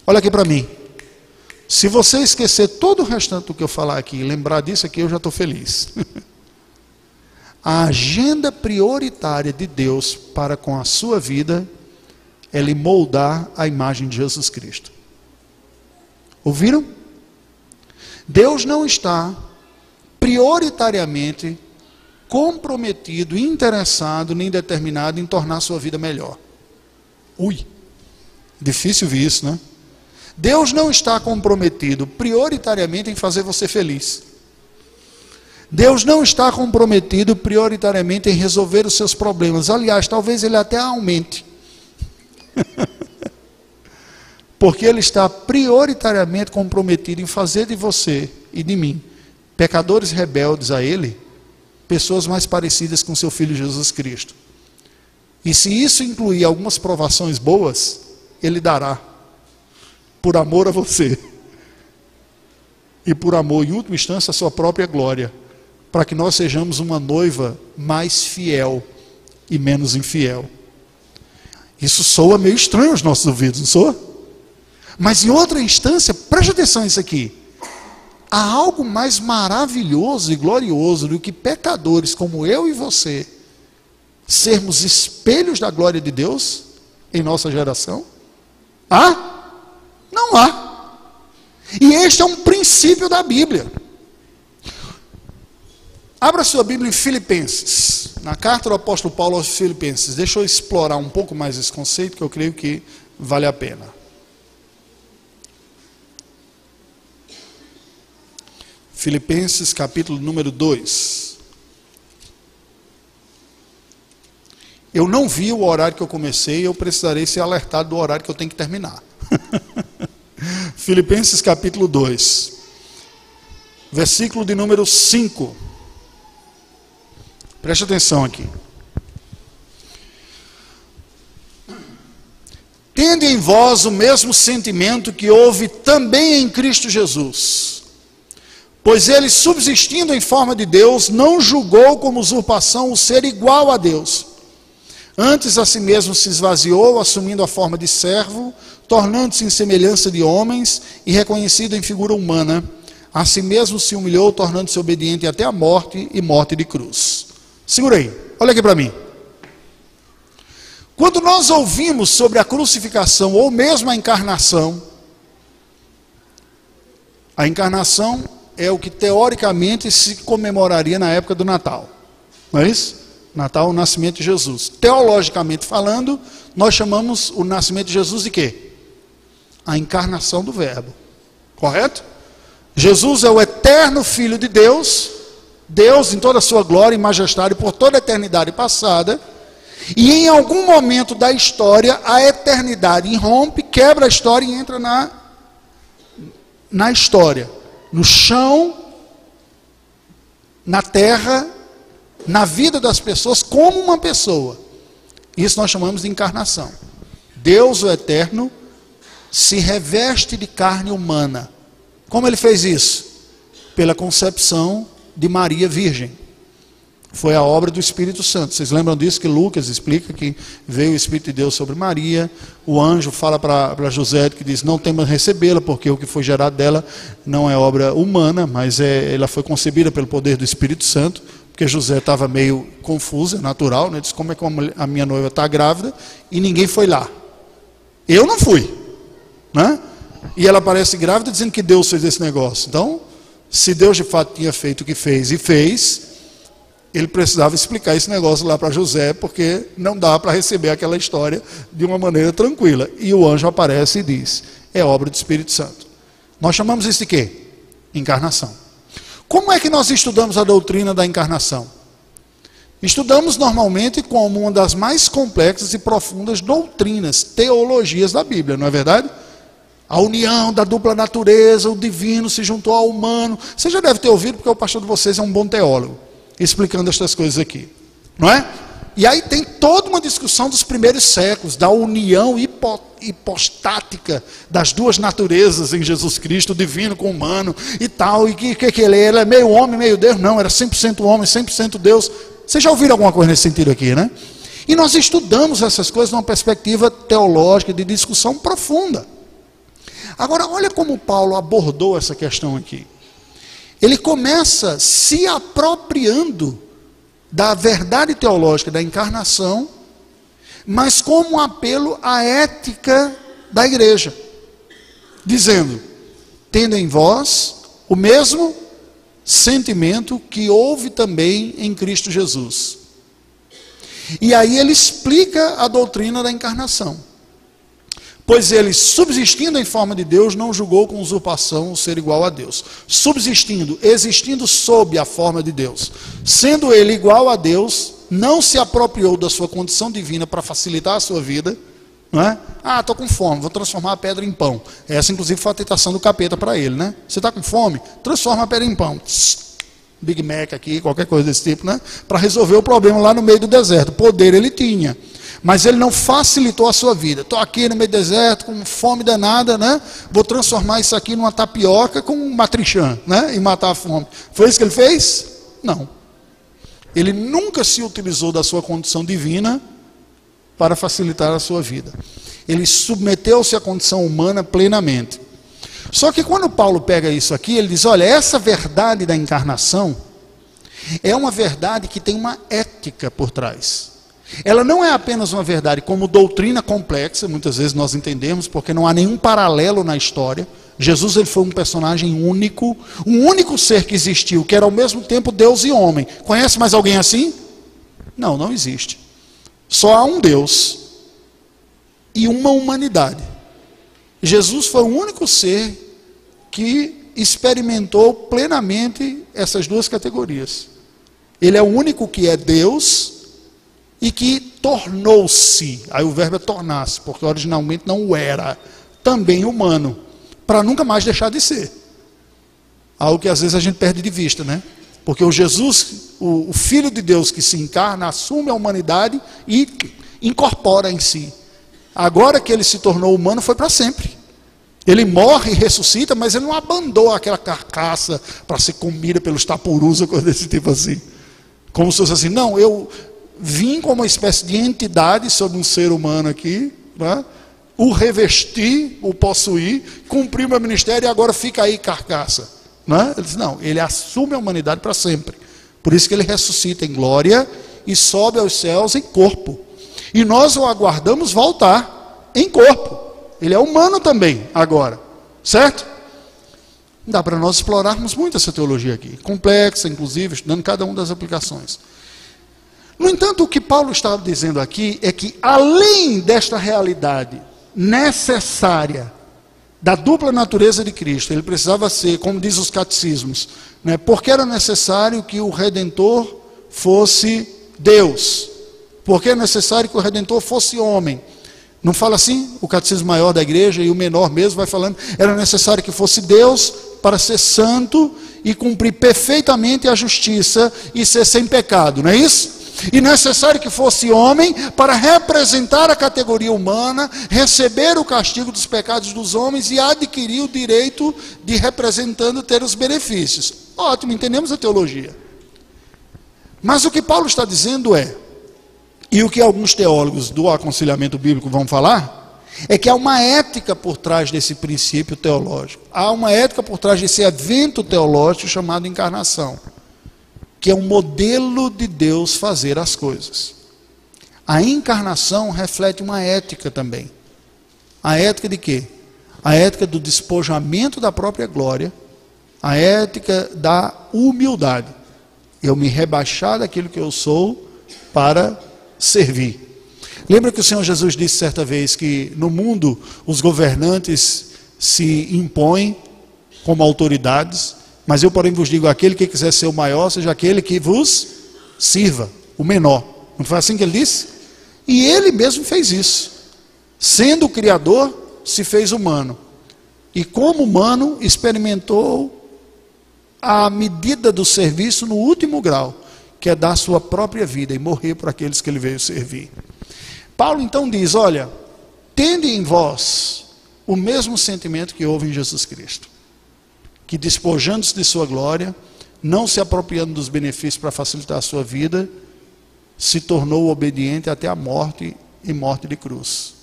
[SPEAKER 1] Olha aqui para mim. Se você esquecer todo o restante do que eu falar aqui e lembrar disso aqui, eu já estou feliz. a agenda prioritária de Deus para com a sua vida é lhe moldar a imagem de Jesus Cristo. Ouviram? Deus não está prioritariamente comprometido, interessado, nem determinado em tornar sua vida melhor. Ui, difícil ver isso, né? Deus não está comprometido prioritariamente em fazer você feliz. Deus não está comprometido prioritariamente em resolver os seus problemas. Aliás, talvez ele até aumente. Porque ele está prioritariamente comprometido em fazer de você e de mim, pecadores rebeldes a ele, pessoas mais parecidas com seu filho Jesus Cristo. E se isso incluir algumas provações boas, ele dará, por amor a você, e por amor, em última instância, a sua própria glória, para que nós sejamos uma noiva mais fiel e menos infiel. Isso soa meio estranho aos nossos ouvidos, não soa? Mas em outra instância, preste atenção nisso aqui. Há algo mais maravilhoso e glorioso do que pecadores como eu e você sermos espelhos da glória de Deus em nossa geração? Há? Não há. E este é um princípio da Bíblia. Abra sua Bíblia em Filipenses, na carta do apóstolo Paulo aos Filipenses. Deixa eu explorar um pouco mais esse conceito que eu creio que vale a pena. Filipenses capítulo número 2. Eu não vi o horário que eu comecei, eu precisarei ser alertado do horário que eu tenho que terminar. Filipenses capítulo 2, versículo de número 5. Preste atenção aqui. Tende em vós o mesmo sentimento que houve também em Cristo Jesus Pois ele, subsistindo em forma de Deus, não julgou como usurpação o ser igual a Deus. Antes a si mesmo se esvaziou, assumindo a forma de servo, tornando-se em semelhança de homens e reconhecido em figura humana. A si mesmo se humilhou, tornando-se obediente até a morte e morte de cruz. Segura aí, olha aqui para mim. Quando nós ouvimos sobre a crucificação ou mesmo a encarnação, a encarnação é o que teoricamente se comemoraria na época do Natal. Não é isso? Natal, o nascimento de Jesus. Teologicamente falando, nós chamamos o nascimento de Jesus de quê? A encarnação do Verbo. Correto? Jesus é o eterno Filho de Deus Deus em toda a sua glória e majestade por toda a eternidade passada, e em algum momento da história a eternidade irrompe, quebra a história e entra na, na história, no chão, na terra, na vida das pessoas como uma pessoa. Isso nós chamamos de encarnação. Deus, o eterno, se reveste de carne humana. Como ele fez isso? Pela concepção de Maria Virgem. Foi a obra do Espírito Santo. Vocês lembram disso que Lucas explica que veio o Espírito de Deus sobre Maria. O anjo fala para José que diz: Não temas recebê-la, porque o que foi gerado dela não é obra humana, mas é, ela foi concebida pelo poder do Espírito Santo. Porque José estava meio confuso, é natural, né? Diz: Como é que a minha noiva está grávida? E ninguém foi lá. Eu não fui. Né? E ela aparece grávida dizendo que Deus fez esse negócio. Então, se Deus de fato tinha feito o que fez e fez, ele precisava explicar esse negócio lá para José, porque não dá para receber aquela história de uma maneira tranquila. E o anjo aparece e diz: é obra do Espírito Santo. Nós chamamos isso de quê? Encarnação. Como é que nós estudamos a doutrina da encarnação? Estudamos normalmente como uma das mais complexas e profundas doutrinas, teologias da Bíblia, não é verdade? A união da dupla natureza, o divino se juntou ao humano. Você já deve ter ouvido, porque o pastor de vocês é um bom teólogo explicando estas coisas aqui, não é? E aí tem toda uma discussão dos primeiros séculos, da união hipo, hipostática das duas naturezas em Jesus Cristo, divino com humano e tal, e que, que, que ele, é? ele é meio homem, meio Deus, não, era 100% homem, 100% Deus. Vocês já ouviram alguma coisa nesse sentido aqui, né? E nós estudamos essas coisas numa perspectiva teológica, de discussão profunda. Agora, olha como Paulo abordou essa questão aqui ele começa se apropriando da verdade teológica da encarnação, mas como um apelo à ética da igreja, dizendo: tendo em vós o mesmo sentimento que houve também em Cristo Jesus. E aí ele explica a doutrina da encarnação. Pois ele, subsistindo em forma de Deus, não julgou com usurpação o ser igual a Deus. Subsistindo, existindo sob a forma de Deus. Sendo ele igual a Deus, não se apropriou da sua condição divina para facilitar a sua vida. Não é? Ah, estou com fome, vou transformar a pedra em pão. Essa, inclusive, foi a tentação do capeta para ele. Né? Você está com fome? Transforma a pedra em pão. Big Mac aqui, qualquer coisa desse tipo, né? Para resolver o problema lá no meio do deserto. Poder ele tinha. Mas ele não facilitou a sua vida. Estou aqui no meio do deserto, com fome danada, né? Vou transformar isso aqui numa tapioca com um matrichã, né? E matar a fome. Foi isso que ele fez? Não. Ele nunca se utilizou da sua condição divina para facilitar a sua vida. Ele submeteu-se à condição humana plenamente. Só que quando Paulo pega isso aqui, ele diz: olha, essa verdade da encarnação é uma verdade que tem uma ética por trás. Ela não é apenas uma verdade como doutrina complexa, muitas vezes nós entendemos, porque não há nenhum paralelo na história. Jesus ele foi um personagem único, um único ser que existiu, que era ao mesmo tempo Deus e homem. Conhece mais alguém assim? Não, não existe. Só há um Deus e uma humanidade. Jesus foi o único ser que experimentou plenamente essas duas categorias. Ele é o único que é Deus e que tornou-se, aí o verbo é tornar-se, porque originalmente não o era, também humano, para nunca mais deixar de ser. Algo que às vezes a gente perde de vista, né? Porque o Jesus, o, o Filho de Deus que se encarna, assume a humanidade e incorpora em si. Agora que ele se tornou humano, foi para sempre. Ele morre e ressuscita, mas ele não abandonou aquela carcaça para ser comida pelos tapurus ou coisa desse tipo assim. Como se fosse assim, não, eu, vim como uma espécie de entidade sobre um ser humano aqui, né? o revesti, o possuí, cumpri meu ministério e agora fica aí carcaça. Né? Ele diz, não, ele assume a humanidade para sempre. Por isso que ele ressuscita em glória e sobe aos céus em corpo. E nós o aguardamos voltar em corpo. Ele é humano também agora, certo? Dá para nós explorarmos muito essa teologia aqui, complexa, inclusive, estudando cada uma das aplicações. No entanto, o que Paulo está dizendo aqui é que, além desta realidade necessária da dupla natureza de Cristo. Ele precisava ser, como diz os catecismos, né? porque era necessário que o Redentor fosse Deus, porque é necessário que o Redentor fosse homem. Não fala assim? O catecismo maior da igreja e o menor mesmo vai falando. Era necessário que fosse Deus para ser santo e cumprir perfeitamente a justiça e ser sem pecado, não é isso? E necessário que fosse homem para representar a categoria humana, receber o castigo dos pecados dos homens e adquirir o direito de representando ter os benefícios. Ótimo, entendemos a teologia. Mas o que Paulo está dizendo é, e o que alguns teólogos do aconselhamento bíblico vão falar, é que há uma ética por trás desse princípio teológico. Há uma ética por trás desse evento teológico chamado encarnação, que é um modelo de Deus fazer as coisas. A encarnação reflete uma ética também. A ética de quê? A ética do despojamento da própria glória, a ética da humildade. Eu me rebaixar daquilo que eu sou para servir. Lembra que o Senhor Jesus disse certa vez que no mundo os governantes se impõem como autoridades, mas eu, porém, vos digo: aquele que quiser ser o maior, seja aquele que vos sirva, o menor. Não foi assim que ele disse? E ele mesmo fez isso. Sendo o Criador, se fez humano. E como humano, experimentou a medida do serviço no último grau, que é dar sua própria vida e morrer por aqueles que ele veio servir. Paulo então diz: Olha, tende em vós o mesmo sentimento que houve em Jesus Cristo, que despojando-se de sua glória, não se apropriando dos benefícios para facilitar a sua vida, se tornou obediente até a morte e morte de cruz.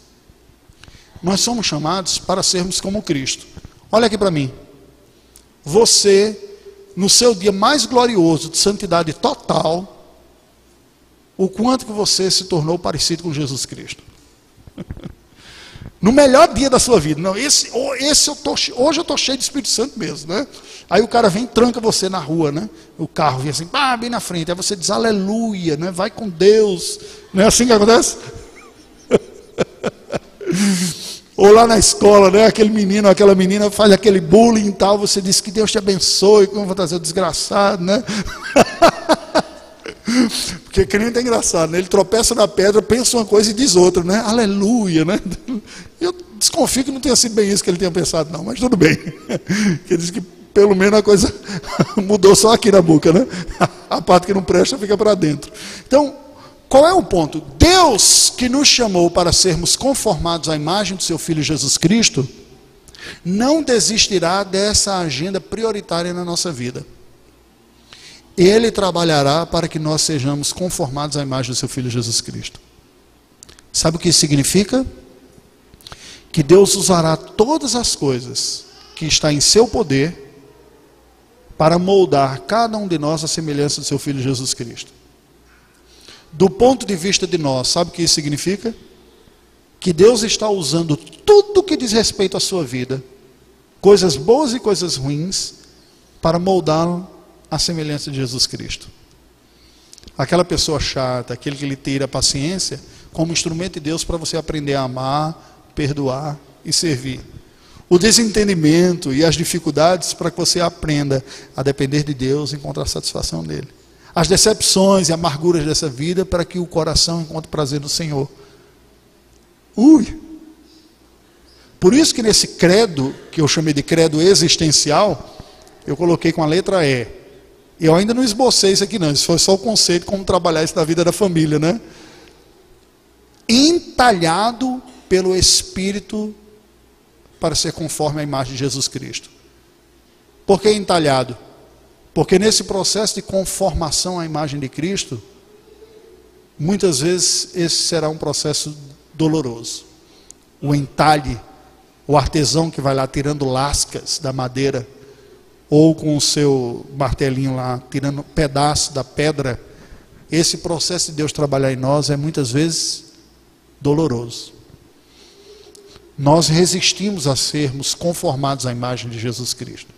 [SPEAKER 1] Nós somos chamados para sermos como Cristo. Olha aqui para mim. Você, no seu dia mais glorioso de santidade total, o quanto que você se tornou parecido com Jesus Cristo. No melhor dia da sua vida. Não, esse, esse eu tô, hoje eu estou cheio de Espírito Santo mesmo, né? Aí o cara vem e tranca você na rua, né? O carro vem assim, ah, bem na frente. Aí você diz, aleluia, né? Vai com Deus. Não é assim que acontece? Ou lá na escola, né? Aquele menino, aquela menina faz aquele bullying e tal. Você diz que Deus te abençoe, como o desgraçado, né? Porque crente é engraçado, né? Ele tropeça na pedra, pensa uma coisa e diz outra, né? Aleluia, né? Eu desconfio que não tenha sido bem isso que ele tenha pensado, não, mas tudo bem. Ele diz que pelo menos a coisa mudou só aqui na boca, né? A parte que não presta fica para dentro. Então, qual é o ponto? Deus que nos chamou para sermos conformados à imagem do seu Filho Jesus Cristo, não desistirá dessa agenda prioritária na nossa vida. Ele trabalhará para que nós sejamos conformados à imagem do seu Filho Jesus Cristo. Sabe o que isso significa? Que Deus usará todas as coisas que está em seu poder para moldar cada um de nós à semelhança do seu Filho Jesus Cristo. Do ponto de vista de nós, sabe o que isso significa? Que Deus está usando tudo que diz respeito à sua vida, coisas boas e coisas ruins, para moldá-lo a semelhança de Jesus Cristo. Aquela pessoa chata, aquele que lhe tira a paciência, como instrumento de Deus para você aprender a amar, perdoar e servir. O desentendimento e as dificuldades para que você aprenda a depender de Deus e encontrar satisfação nele. As decepções e amarguras dessa vida para que o coração encontre prazer no Senhor. Ui! Por isso que nesse credo, que eu chamei de credo existencial, eu coloquei com a letra E. Eu ainda não esbocei isso aqui não, isso foi só o conceito como trabalhar isso na vida da família, né? Entalhado pelo Espírito para ser conforme a imagem de Jesus Cristo. Por que entalhado? Porque nesse processo de conformação à imagem de Cristo, muitas vezes esse será um processo doloroso. O entalhe, o artesão que vai lá tirando lascas da madeira ou com o seu martelinho lá, tirando pedaço da pedra, esse processo de Deus trabalhar em nós é muitas vezes doloroso. Nós resistimos a sermos conformados à imagem de Jesus Cristo.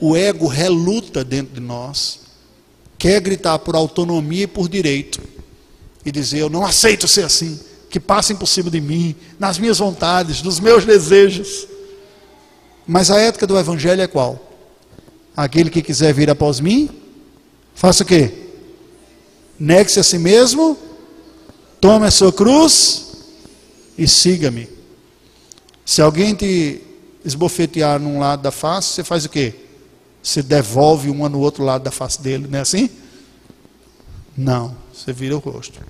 [SPEAKER 1] O ego reluta dentro de nós, quer gritar por autonomia e por direito, e dizer: Eu não aceito ser assim, que passem por cima de mim, nas minhas vontades, nos meus desejos. Mas a ética do evangelho é qual? Aquele que quiser vir após mim, faça o quê? Negue-se a si mesmo, tome a sua cruz e siga-me. Se alguém te esbofetear num lado da face, você faz o quê? Você devolve uma no outro lado da face dele, não é assim? Não, você vira o rosto.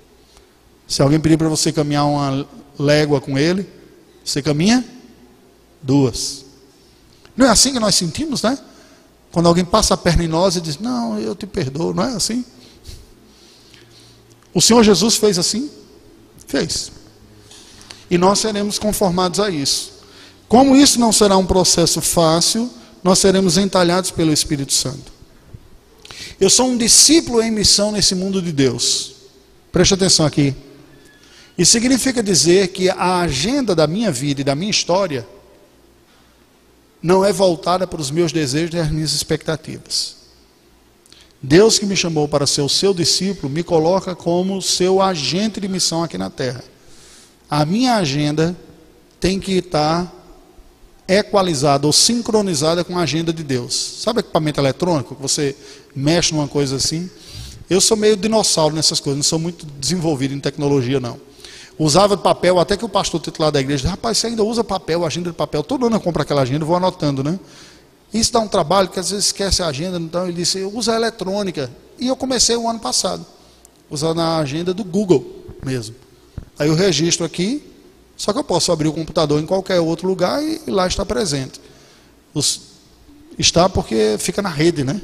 [SPEAKER 1] Se alguém pedir para você caminhar uma légua com ele, você caminha duas. Não é assim que nós sentimos, né? Quando alguém passa a perna em nós e diz: Não, eu te perdoo, não é assim? O Senhor Jesus fez assim? Fez. E nós seremos conformados a isso. Como isso não será um processo fácil, nós seremos entalhados pelo Espírito Santo. Eu sou um discípulo em missão nesse mundo de Deus. Preste atenção aqui. Isso significa dizer que a agenda da minha vida e da minha história não é voltada para os meus desejos e as minhas expectativas. Deus que me chamou para ser o seu discípulo me coloca como seu agente de missão aqui na terra. A minha agenda tem que estar equalizada ou sincronizada com a agenda de Deus. Sabe equipamento eletrônico que você mexe numa coisa assim? Eu sou meio dinossauro nessas coisas, não sou muito desenvolvido em tecnologia não. Usava papel, até que o pastor titular da igreja rapaz, você ainda usa papel, agenda de papel. Todo ano eu compro aquela agenda, vou anotando, né? Isso dá um trabalho, que às vezes esquece a agenda, então ele disse, usa eletrônica. E eu comecei o ano passado, usando a agenda do Google mesmo. Aí eu registro aqui, só que eu posso abrir o computador em qualquer outro lugar e, e lá está presente. Os, está porque fica na rede, né?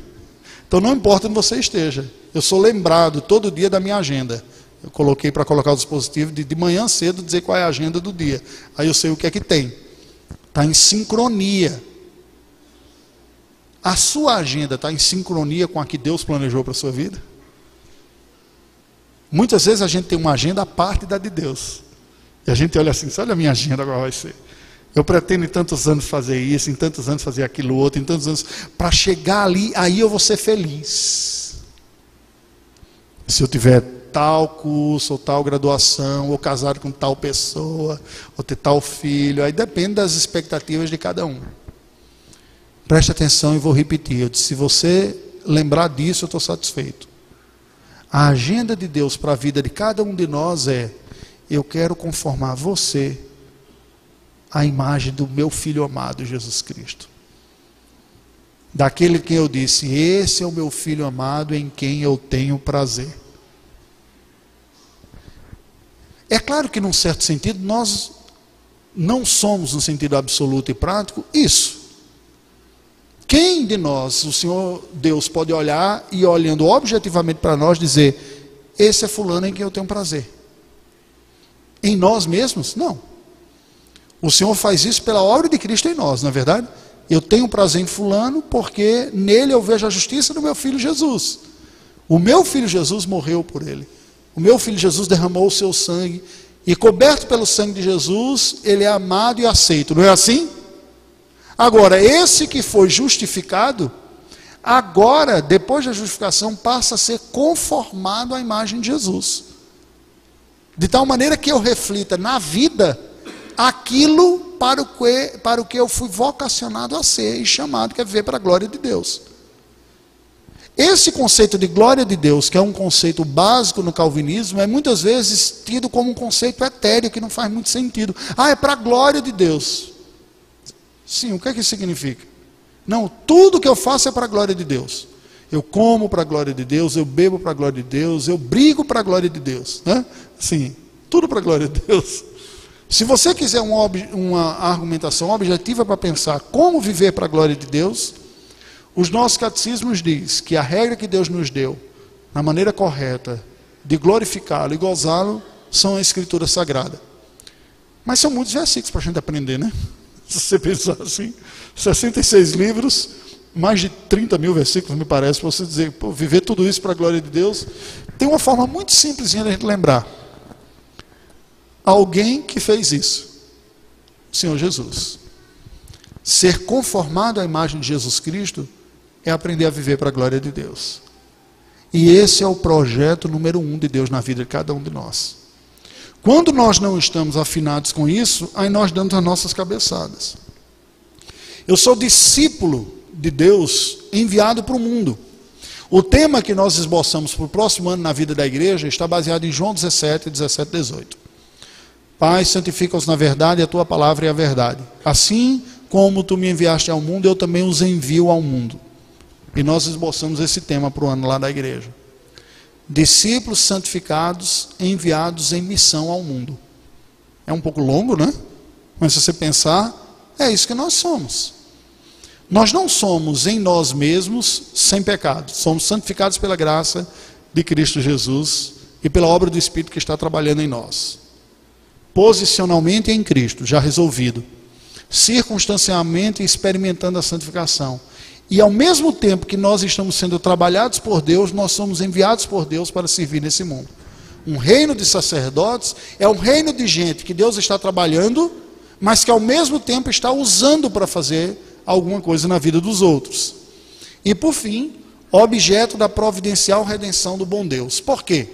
[SPEAKER 1] Então não importa onde você esteja, eu sou lembrado todo dia da minha agenda. Eu coloquei para colocar o dispositivo de, de manhã cedo dizer qual é a agenda do dia. Aí eu sei o que é que tem. Está em sincronia. A sua agenda está em sincronia com a que Deus planejou para a sua vida? Muitas vezes a gente tem uma agenda à parte da de Deus. E a gente olha assim, olha a minha agenda agora vai ser. Eu pretendo em tantos anos fazer isso, em tantos anos fazer aquilo outro, em tantos anos, para chegar ali, aí eu vou ser feliz. Se eu tiver tal curso, ou tal graduação, ou casado com tal pessoa, ou ter tal filho. Aí depende das expectativas de cada um. Preste atenção e vou repetir. Eu disse, se você lembrar disso, eu estou satisfeito. A agenda de Deus para a vida de cada um de nós é: eu quero conformar você à imagem do meu filho amado Jesus Cristo. Daquele que eu disse: Esse é o meu filho amado em quem eu tenho prazer. É claro que, num certo sentido, nós não somos, no sentido absoluto e prático, isso. Quem de nós, o Senhor Deus, pode olhar e, olhando objetivamente para nós, dizer: Esse é Fulano em quem eu tenho prazer? Em nós mesmos? Não. O Senhor faz isso pela obra de Cristo em nós, não é verdade? Eu tenho prazer em Fulano porque nele eu vejo a justiça do meu filho Jesus. O meu filho Jesus morreu por ele. O meu filho Jesus derramou o seu sangue e coberto pelo sangue de Jesus, ele é amado e aceito, não é assim? Agora, esse que foi justificado, agora, depois da justificação, passa a ser conformado à imagem de Jesus. De tal maneira que eu reflita na vida aquilo para o que, para o que eu fui vocacionado a ser e chamado, que é viver para a glória de Deus. Esse conceito de glória de Deus, que é um conceito básico no calvinismo, é muitas vezes tido como um conceito etéreo que não faz muito sentido. Ah, é para a glória de Deus. Sim, o que é que isso significa? Não, tudo que eu faço é para a glória de Deus. Eu como para a glória de Deus, eu bebo para a glória de Deus, eu brigo para a glória de Deus. Né? Sim, tudo para a glória de Deus. Se você quiser uma, uma argumentação objetiva para pensar como viver para a glória de Deus, os nossos catecismos diz que a regra que Deus nos deu, na maneira correta de glorificá-lo e gozá-lo, são a Escritura Sagrada. Mas são muitos versículos para a gente aprender, né? Se você pensar assim, 66 livros, mais de 30 mil versículos, me parece, para você dizer, pô, viver tudo isso para a glória de Deus. Tem uma forma muito simples de a gente lembrar. Alguém que fez isso, Senhor Jesus. Ser conformado à imagem de Jesus Cristo é aprender a viver para a glória de Deus. E esse é o projeto número um de Deus na vida de cada um de nós. Quando nós não estamos afinados com isso, aí nós damos as nossas cabeçadas. Eu sou discípulo de Deus enviado para o mundo. O tema que nós esboçamos para o próximo ano na vida da igreja está baseado em João 17, 17 18. Pai, santifica-os na verdade, a tua palavra é a verdade. Assim como tu me enviaste ao mundo, eu também os envio ao mundo. E nós esboçamos esse tema para o ano lá da igreja. Discípulos santificados enviados em missão ao mundo. É um pouco longo, né? Mas se você pensar, é isso que nós somos. Nós não somos em nós mesmos sem pecado, somos santificados pela graça de Cristo Jesus e pela obra do Espírito que está trabalhando em nós. Posicionalmente em Cristo, já resolvido. Circunstancialmente experimentando a santificação. E ao mesmo tempo que nós estamos sendo trabalhados por Deus, nós somos enviados por Deus para servir nesse mundo. Um reino de sacerdotes é um reino de gente que Deus está trabalhando, mas que ao mesmo tempo está usando para fazer alguma coisa na vida dos outros. E por fim, objeto da providencial redenção do bom Deus. Por quê?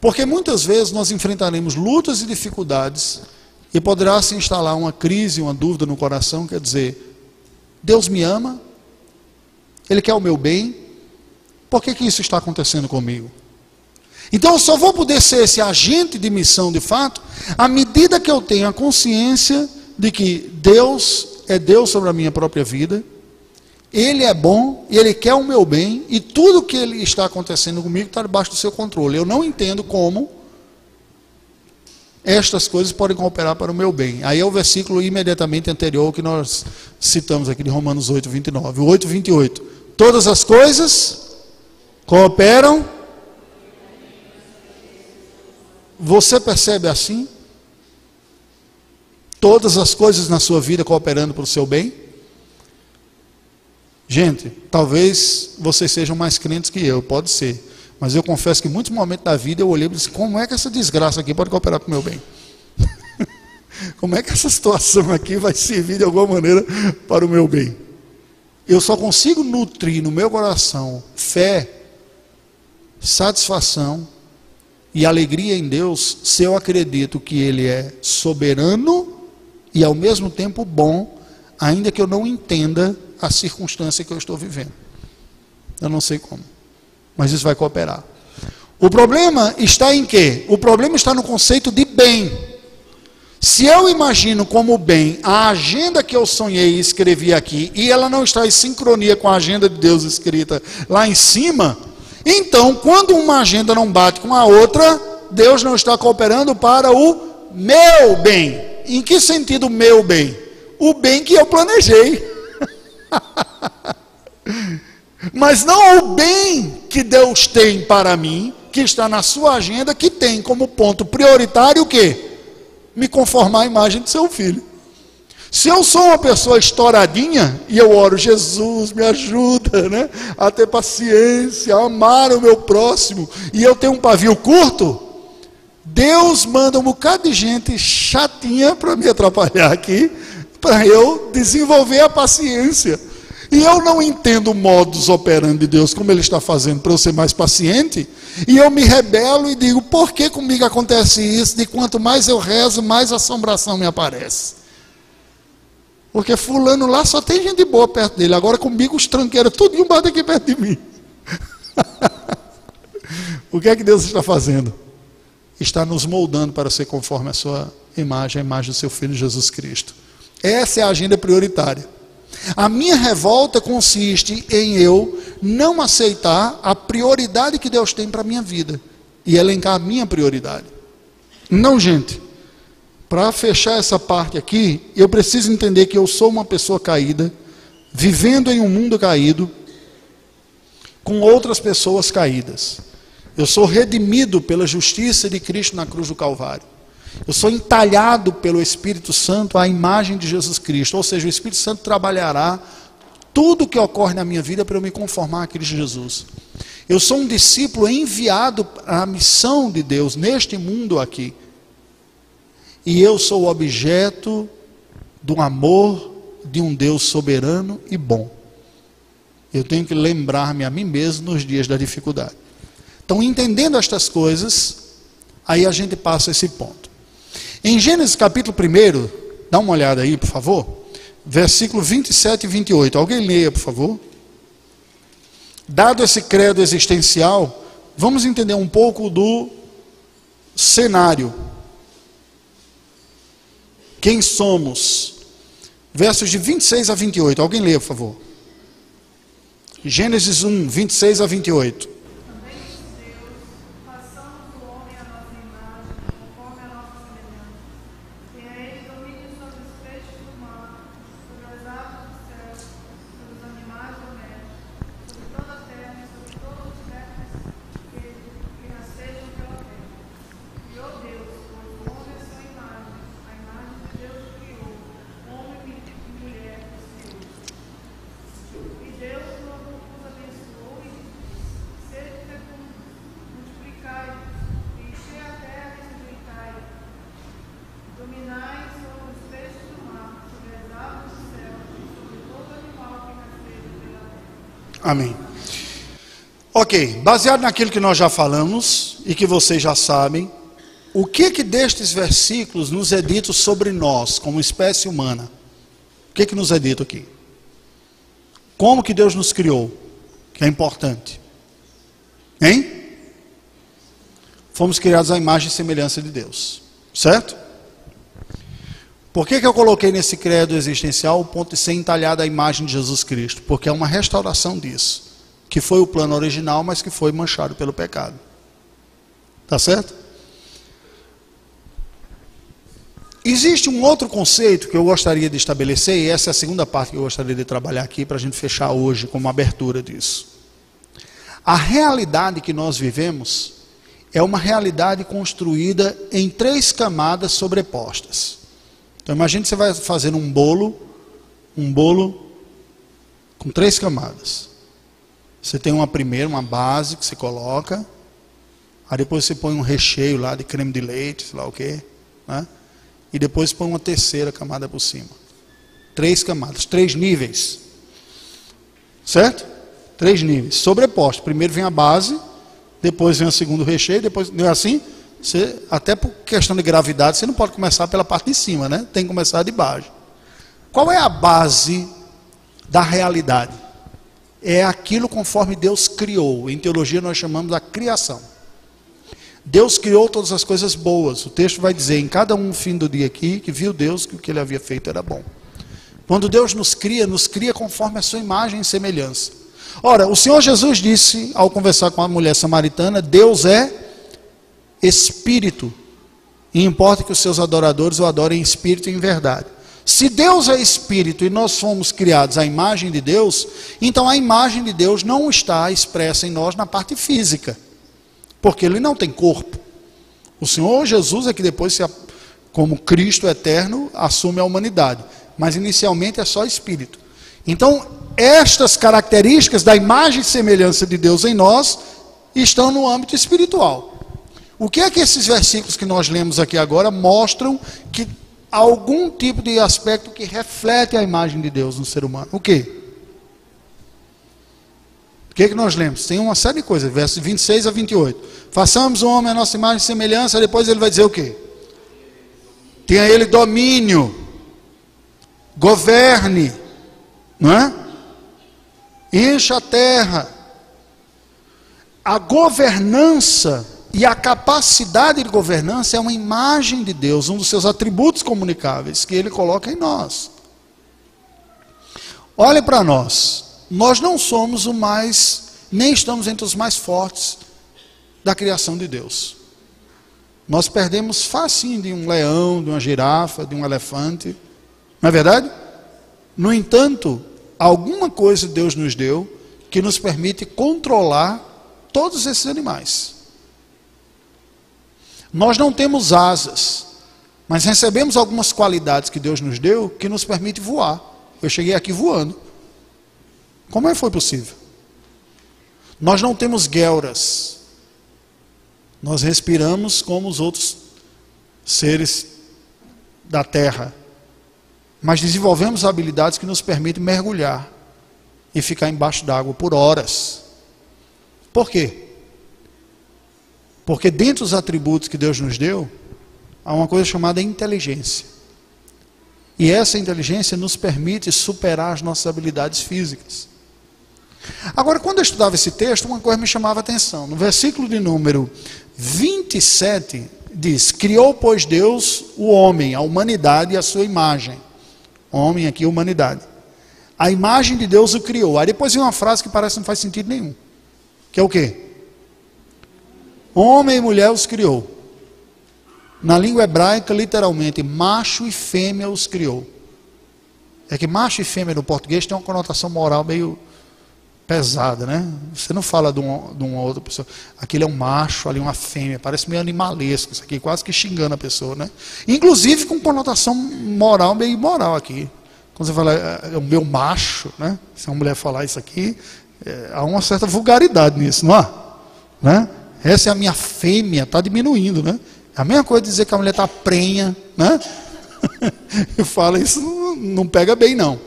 [SPEAKER 1] Porque muitas vezes nós enfrentaremos lutas e dificuldades e poderá se instalar uma crise, uma dúvida no coração, quer dizer, Deus me ama, Ele quer o meu bem, por que, que isso está acontecendo comigo? Então eu só vou poder ser esse agente de missão de fato, à medida que eu tenho a consciência de que Deus é Deus sobre a minha própria vida, Ele é bom, Ele quer o meu bem, e tudo que Ele está acontecendo comigo está debaixo do seu controle. Eu não entendo como estas coisas podem cooperar para o meu bem. Aí é o versículo imediatamente anterior que nós citamos aqui de Romanos 8, 29. O 8, 28. Todas as coisas cooperam. Você percebe assim? todas as coisas na sua vida cooperando para o seu bem? Gente, talvez vocês sejam mais crentes que eu, pode ser. Mas eu confesso que em muitos momentos da vida eu olhei e disse: como é que essa desgraça aqui pode cooperar para o meu bem? como é que essa situação aqui vai servir de alguma maneira para o meu bem? Eu só consigo nutrir no meu coração fé, satisfação e alegria em Deus se eu acredito que Ele é soberano e ao mesmo tempo bom, ainda que eu não entenda a circunstância que eu estou vivendo. Eu não sei como, mas isso vai cooperar. O problema está em quê? O problema está no conceito de bem. Se eu imagino como bem a agenda que eu sonhei e escrevi aqui, e ela não está em sincronia com a agenda de Deus escrita lá em cima, então, quando uma agenda não bate com a outra, Deus não está cooperando para o meu bem. Em que sentido meu bem? O bem que eu planejei. Mas não o bem que Deus tem para mim, que está na sua agenda, que tem como ponto prioritário o quê? Me conformar à imagem de seu filho. Se eu sou uma pessoa estouradinha e eu oro, Jesus, me ajuda né, a ter paciência, a amar o meu próximo, e eu tenho um pavio curto, Deus manda um bocado de gente chatinha para me atrapalhar aqui, para eu desenvolver a paciência. E eu não entendo o modus operandi de Deus, como Ele está fazendo para eu ser mais paciente, e eu me rebelo e digo: por que comigo acontece isso? De quanto mais eu rezo, mais assombração me aparece. Porque Fulano lá só tem gente boa perto dele, agora comigo os tranqueiros, tudo embaixo aqui perto de mim. o que é que Deus está fazendo? está nos moldando para ser conforme a sua imagem, a imagem do seu Filho Jesus Cristo. Essa é a agenda prioritária. A minha revolta consiste em eu não aceitar a prioridade que Deus tem para a minha vida e elencar a minha prioridade. Não, gente. Para fechar essa parte aqui, eu preciso entender que eu sou uma pessoa caída, vivendo em um mundo caído, com outras pessoas caídas. Eu sou redimido pela justiça de Cristo na cruz do Calvário. Eu sou entalhado pelo Espírito Santo à imagem de Jesus Cristo. Ou seja, o Espírito Santo trabalhará tudo o que ocorre na minha vida para eu me conformar a Cristo Jesus. Eu sou um discípulo enviado à missão de Deus neste mundo aqui. E eu sou objeto do amor de um Deus soberano e bom. Eu tenho que lembrar-me a mim mesmo nos dias da dificuldade. Então, entendendo estas coisas, aí a gente passa esse ponto. Em Gênesis capítulo 1, dá uma olhada aí, por favor. versículo 27 e 28. Alguém leia, por favor. Dado esse credo existencial, vamos entender um pouco do cenário. Quem somos? Versos de 26 a 28. Alguém leia, por favor. Gênesis 1, 26 a 28. Amém. Ok, baseado naquilo que nós já falamos e que vocês já sabem, o que que destes versículos nos é dito sobre nós, como espécie humana? O que que nos é dito aqui? Como que Deus nos criou? Que é importante. Hein? Fomos criados à imagem e semelhança de Deus. Certo? Por que, que eu coloquei nesse credo existencial o ponto de ser entalhada a imagem de Jesus Cristo? Porque é uma restauração disso, que foi o plano original, mas que foi manchado pelo pecado. Tá certo? Existe um outro conceito que eu gostaria de estabelecer, e essa é a segunda parte que eu gostaria de trabalhar aqui para a gente fechar hoje como abertura disso. A realidade que nós vivemos é uma realidade construída em três camadas sobrepostas. Então imagine que você vai fazer um bolo, um bolo com três camadas. Você tem uma primeira, uma base que você coloca, aí depois você põe um recheio lá de creme de leite, sei lá o quê, né? e depois põe uma terceira camada por cima. Três camadas, três níveis. Certo? Três níveis, sobrepostos. Primeiro vem a base, depois vem o segundo recheio, depois. Não é assim? Você, até por questão de gravidade, você não pode começar pela parte de cima, né? Tem que começar de baixo. Qual é a base da realidade? É aquilo conforme Deus criou. Em teologia nós chamamos da criação. Deus criou todas as coisas boas. O texto vai dizer em cada um fim do dia aqui que viu Deus que o que ele havia feito era bom. Quando Deus nos cria, nos cria conforme a sua imagem e semelhança. Ora, o Senhor Jesus disse ao conversar com a mulher samaritana: Deus é espírito. E importa que os seus adoradores o adorem em espírito e em verdade. Se Deus é espírito e nós fomos criados à imagem de Deus, então a imagem de Deus não está expressa em nós na parte física, porque ele não tem corpo. O Senhor Jesus é que depois, como Cristo eterno, assume a humanidade, mas inicialmente é só espírito. Então, estas características da imagem e semelhança de Deus em nós estão no âmbito espiritual. O que é que esses versículos que nós lemos aqui agora mostram que algum tipo de aspecto que reflete a imagem de Deus no ser humano? O que? O que, é que nós lemos? Tem uma série de coisas, versos 26 a 28. Façamos o homem a nossa imagem e semelhança, depois ele vai dizer o quê? Tenha ele domínio, governe, não é? Encha a terra. A governança e a capacidade de governança é uma imagem de Deus, um dos seus atributos comunicáveis que ele coloca em nós. Olhe para nós. Nós não somos o mais, nem estamos entre os mais fortes da criação de Deus. Nós perdemos facinho de um leão, de uma girafa, de um elefante. Não é verdade? No entanto, alguma coisa Deus nos deu que nos permite controlar todos esses animais. Nós não temos asas, mas recebemos algumas qualidades que Deus nos deu que nos permite voar. Eu cheguei aqui voando. Como é que foi possível? Nós não temos guelras. Nós respiramos como os outros seres da terra. Mas desenvolvemos habilidades que nos permitem mergulhar e ficar embaixo d'água por horas. Por quê? Porque dentro dos atributos que Deus nos deu, há uma coisa chamada inteligência. E essa inteligência nos permite superar as nossas habilidades físicas. Agora, quando eu estudava esse texto, uma coisa me chamava a atenção. No versículo de número 27, diz: Criou, pois, Deus o homem, a humanidade e a sua imagem. Homem aqui, humanidade. A imagem de Deus o criou. Aí depois vem uma frase que parece que não faz sentido nenhum. Que é o quê? Homem e mulher os criou. Na língua hebraica, literalmente, macho e fêmea os criou. É que macho e fêmea no português tem uma conotação moral meio pesada, né? Você não fala de, um, de uma outra pessoa. Aquele é um macho, ali uma fêmea, parece meio animalesco isso aqui, quase que xingando a pessoa, né? Inclusive com conotação moral meio imoral aqui. Quando você fala é, é o meu macho, né? Se uma mulher falar isso aqui, é, há uma certa vulgaridade nisso, não há? Né? Essa é a minha fêmea, está diminuindo, né? É a mesma coisa dizer que a mulher está prenha, né? Fala isso, não, não pega bem não.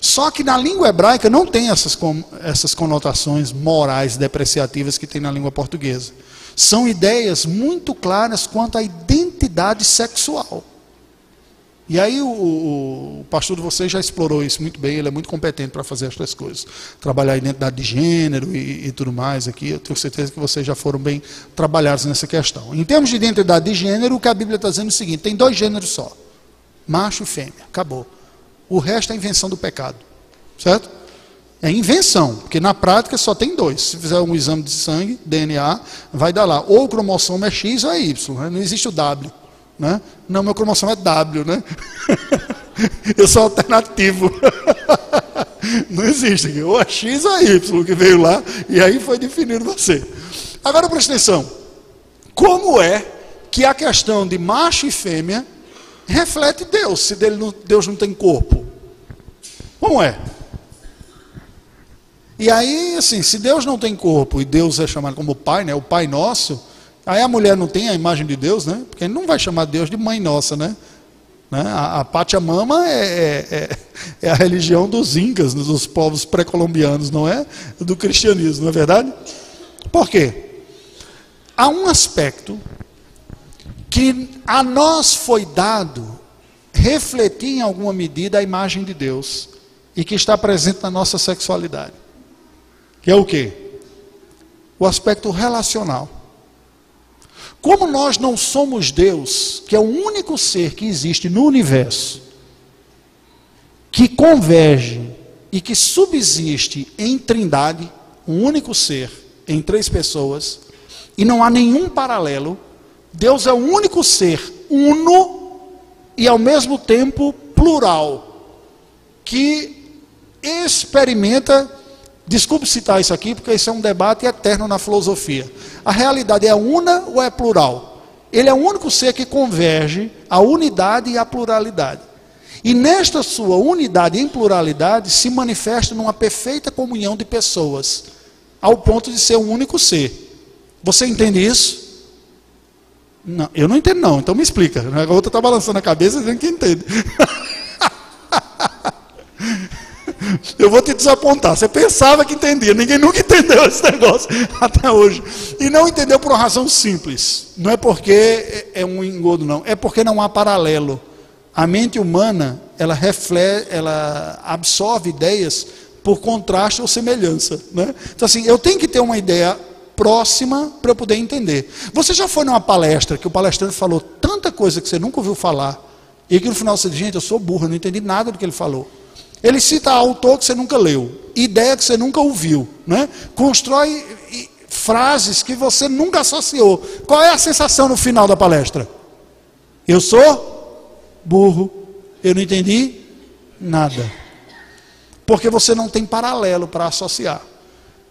[SPEAKER 1] Só que na língua hebraica não tem essas, essas conotações morais depreciativas que tem na língua portuguesa. São ideias muito claras quanto à identidade sexual. E aí o, o, pastor de vocês já explorou isso muito bem, ele é muito competente para fazer estas coisas. Trabalhar a identidade de gênero e, e, tudo mais aqui, eu tenho certeza que vocês já foram bem trabalhados nessa questão. Em termos de identidade de gênero, o que a Bíblia está dizendo é o seguinte, tem dois gêneros só, macho e fêmea, acabou. O resto é invenção do pecado. Certo? É invenção, porque na prática só tem dois. Se fizer um exame de sangue, DNA, vai dar lá. Ou o cromossomo é X ou é Y. Né? Não existe o W. Né? Não, meu cromossomo é W, né? Eu sou alternativo. Não existe. Ou é X ou é Y que veio lá, e aí foi definido você. Agora preste atenção. Como é que a questão de macho e fêmea reflete Deus, se Deus não tem corpo. Como é? E aí, assim, se Deus não tem corpo e Deus é chamado como Pai, né, o Pai Nosso, aí a mulher não tem a imagem de Deus, né? Porque não vai chamar Deus de Mãe Nossa, né? né? A, a Pachamama é, é, é, é a religião dos incas, dos povos pré-colombianos, não é do cristianismo, não é verdade? Por quê? Há um aspecto que a nós foi dado refletir em alguma medida a imagem de Deus e que está presente na nossa sexualidade. Que é o quê? O aspecto relacional. Como nós não somos Deus, que é o único ser que existe no universo, que converge e que subsiste em trindade, um único ser, em três pessoas, e não há nenhum paralelo, Deus é o único ser uno e ao mesmo tempo plural, que experimenta. Desculpe citar isso aqui, porque isso é um debate eterno na filosofia. A realidade é una ou é plural? Ele é o único ser que converge a unidade e a pluralidade. E nesta sua unidade em pluralidade se manifesta numa perfeita comunhão de pessoas, ao ponto de ser um único ser. Você entende isso? Não, eu não entendo não, então me explica. A outra está balançando a cabeça dizendo que entende. Eu vou te desapontar. Você pensava que entendia, ninguém nunca entendeu esse negócio até hoje. E não entendeu por uma razão simples. Não é porque é, é um engodo, não. É porque não há paralelo. A mente humana, ela reflete, ela absorve ideias por contraste ou semelhança. Né? Então, assim, eu tenho que ter uma ideia próxima para eu poder entender. Você já foi numa palestra que o palestrante falou tanta coisa que você nunca ouviu falar, e que no final você diz, gente, eu sou burro, eu não entendi nada do que ele falou. Ele cita autor que você nunca leu, ideia que você nunca ouviu, né? constrói frases que você nunca associou. Qual é a sensação no final da palestra? Eu sou burro, eu não entendi nada. Porque você não tem paralelo para associar.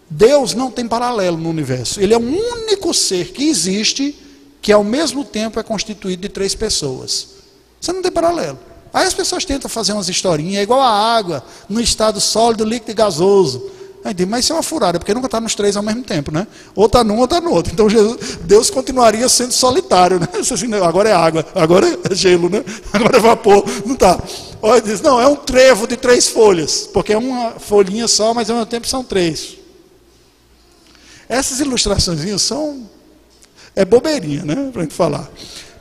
[SPEAKER 1] Deus não tem paralelo no universo. Ele é o único ser que existe que ao mesmo tempo é constituído de três pessoas. Você não tem paralelo. Aí as pessoas tentam fazer umas historinhas, é igual a água, no estado sólido, líquido e gasoso. Aí diz, mas isso é uma furada, porque nunca está nos três ao mesmo tempo, né? Ou está num ou está no outro. Então Jesus, Deus continuaria sendo solitário, né? Assim, agora é água, agora é gelo, né? Agora é vapor. Não está. Olha, diz, não, é um trevo de três folhas, porque é uma folhinha só, mas ao mesmo tempo são três. Essas ilustrações são. É bobeirinha, né? Para a gente falar.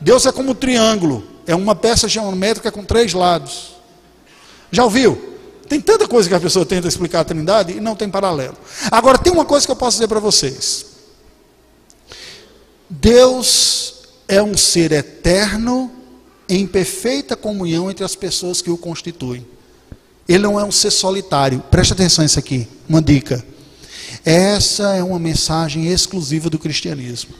[SPEAKER 1] Deus é como um triângulo. É uma peça geométrica com três lados. Já ouviu? Tem tanta coisa que a pessoa tenta explicar a Trindade e não tem paralelo. Agora, tem uma coisa que eu posso dizer para vocês: Deus é um ser eterno em perfeita comunhão entre as pessoas que o constituem. Ele não é um ser solitário. Preste atenção nisso aqui, uma dica. Essa é uma mensagem exclusiva do cristianismo.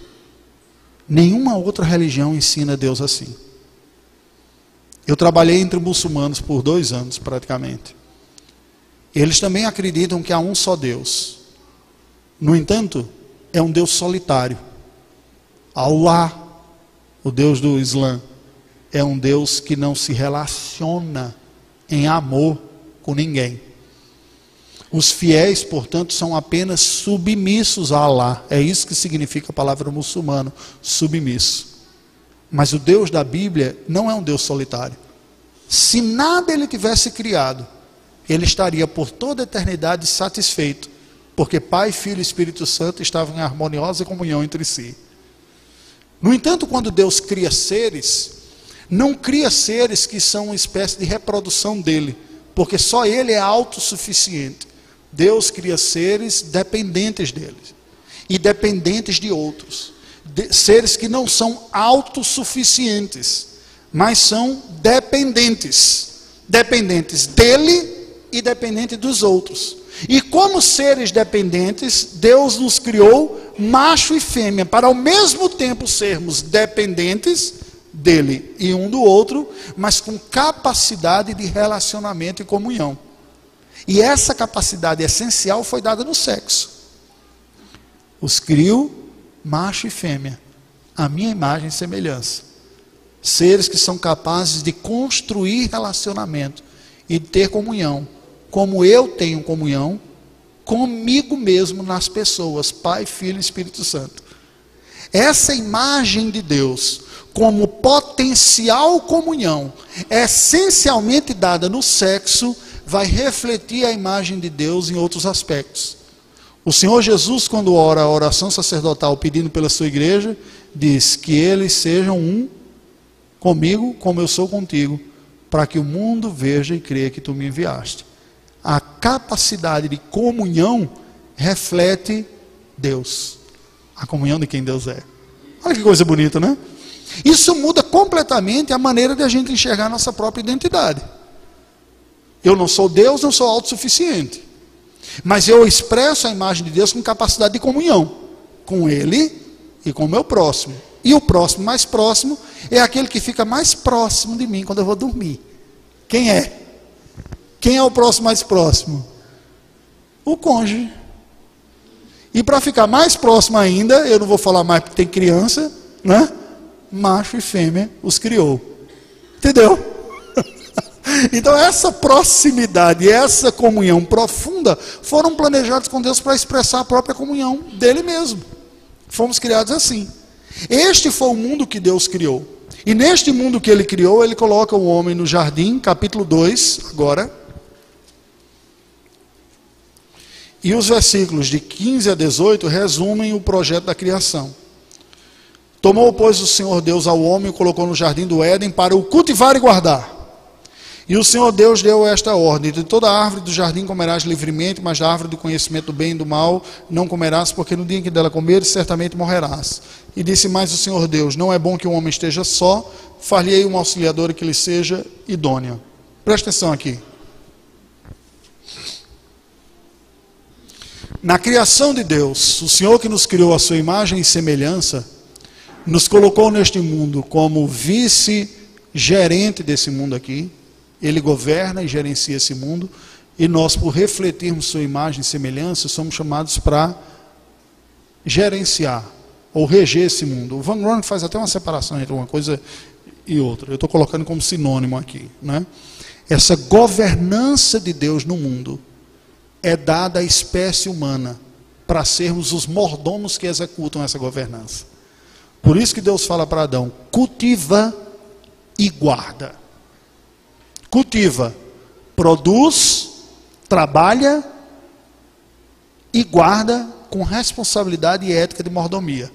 [SPEAKER 1] Nenhuma outra religião ensina Deus assim. Eu trabalhei entre muçulmanos por dois anos, praticamente. Eles também acreditam que há um só Deus. No entanto, é um Deus solitário. Allah, o Deus do Islã, é um Deus que não se relaciona em amor com ninguém. Os fiéis, portanto, são apenas submissos a Allah. É isso que significa a palavra muçulmano, submisso. Mas o Deus da Bíblia não é um Deus solitário. Se nada ele tivesse criado, ele estaria por toda a eternidade satisfeito, porque Pai, Filho e Espírito Santo estavam em harmoniosa comunhão entre si. No entanto, quando Deus cria seres, não cria seres que são uma espécie de reprodução dele, porque só ele é autossuficiente. Deus cria seres dependentes dele e dependentes de outros, de, seres que não são autossuficientes, mas são dependentes, dependentes dele e dependente dos outros. E como seres dependentes, Deus nos criou macho e fêmea, para ao mesmo tempo sermos dependentes dele e um do outro, mas com capacidade de relacionamento e comunhão. E essa capacidade essencial foi dada no sexo. Os crio macho e fêmea, a minha imagem e semelhança. Seres que são capazes de construir relacionamento e ter comunhão como eu tenho comunhão comigo mesmo nas pessoas, Pai, Filho e Espírito Santo. Essa imagem de Deus, como potencial comunhão, essencialmente dada no sexo, vai refletir a imagem de Deus em outros aspectos. O Senhor Jesus, quando ora a oração sacerdotal pedindo pela sua igreja, diz que eles sejam um comigo, como eu sou contigo, para que o mundo veja e creia que tu me enviaste a capacidade de comunhão reflete Deus. A comunhão de quem Deus é. Olha que coisa bonita, né? Isso muda completamente a maneira de a gente enxergar a nossa própria identidade. Eu não sou Deus, não sou autossuficiente. Mas eu expresso a imagem de Deus com capacidade de comunhão com Ele e com o meu próximo. E o próximo mais próximo é aquele que fica mais próximo de mim quando eu vou dormir. Quem é? Quem é o próximo mais próximo? O cônjuge. E para ficar mais próximo ainda, eu não vou falar mais porque tem criança, né? Macho e fêmea os criou. Entendeu? Então essa proximidade, essa comunhão profunda foram planejados com Deus para expressar a própria comunhão dele mesmo. Fomos criados assim. Este foi o mundo que Deus criou. E neste mundo que ele criou, ele coloca o homem no jardim, capítulo 2, agora. E os versículos de 15 a 18 resumem o projeto da criação. Tomou, pois, o Senhor Deus ao homem e o colocou no jardim do Éden para o cultivar e guardar. E o Senhor Deus deu esta ordem: De toda árvore do jardim comerás livremente, mas da árvore do conhecimento do bem e do mal não comerás, porque no dia em que dela comeres, certamente morrerás. E disse mais o Senhor Deus: Não é bom que o homem esteja só, far-lhe-ei uma auxiliadora que lhe seja idônea. Presta atenção aqui. Na criação de Deus, o Senhor que nos criou a sua imagem e semelhança, nos colocou neste mundo como vice-gerente desse mundo aqui. Ele governa e gerencia esse mundo. E nós, por refletirmos sua imagem e semelhança, somos chamados para gerenciar ou reger esse mundo. O Van Ron faz até uma separação entre uma coisa e outra. Eu estou colocando como sinônimo aqui. Né? Essa governança de Deus no mundo é dada à espécie humana para sermos os mordomos que executam essa governança. Por isso que Deus fala para Adão: cultiva e guarda. Cultiva, produz, trabalha e guarda com responsabilidade e ética de mordomia.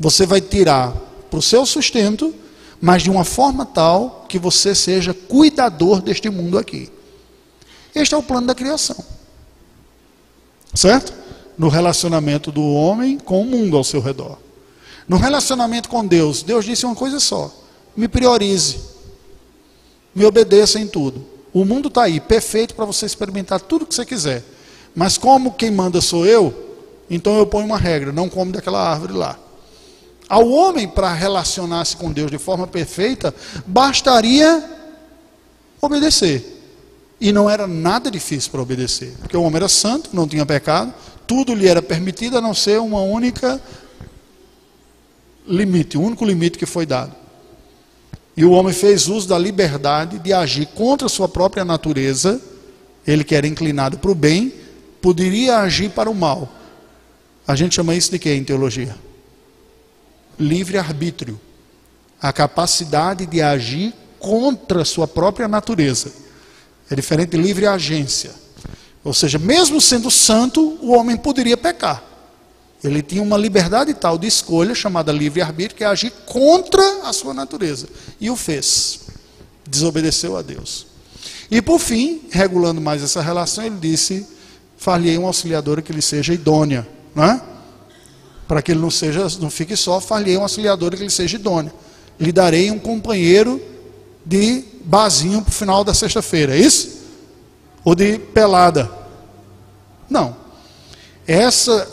[SPEAKER 1] Você vai tirar para o seu sustento, mas de uma forma tal que você seja cuidador deste mundo aqui. Este é o plano da criação. Certo? No relacionamento do homem com o mundo ao seu redor. No relacionamento com Deus, Deus disse uma coisa só: me priorize, me obedeça em tudo. O mundo está aí, perfeito para você experimentar tudo que você quiser. Mas como quem manda sou eu, então eu ponho uma regra: não come daquela árvore lá. Ao homem, para relacionar-se com Deus de forma perfeita, bastaria obedecer. E não era nada difícil para obedecer, porque o homem era santo, não tinha pecado, tudo lhe era permitido a não ser uma única limite, o único limite que foi dado. E o homem fez uso da liberdade de agir contra a sua própria natureza, ele que era inclinado para o bem, poderia agir para o mal. A gente chama isso de quê em teologia? Livre-arbítrio. A capacidade de agir contra a sua própria natureza. É diferente de livre agência. Ou seja, mesmo sendo santo, o homem poderia pecar. Ele tinha uma liberdade tal de escolha, chamada livre-arbítrio, que é agir contra a sua natureza. E o fez. Desobedeceu a Deus. E por fim, regulando mais essa relação, ele disse: falhei uma auxiliadora que lhe seja idônea. Não é? Para que ele não, seja, não fique só, falhei uma auxiliadora que lhe seja idônea. Lhe darei um companheiro de basinho para o final da sexta-feira, é isso? Ou de pelada? Não. Essa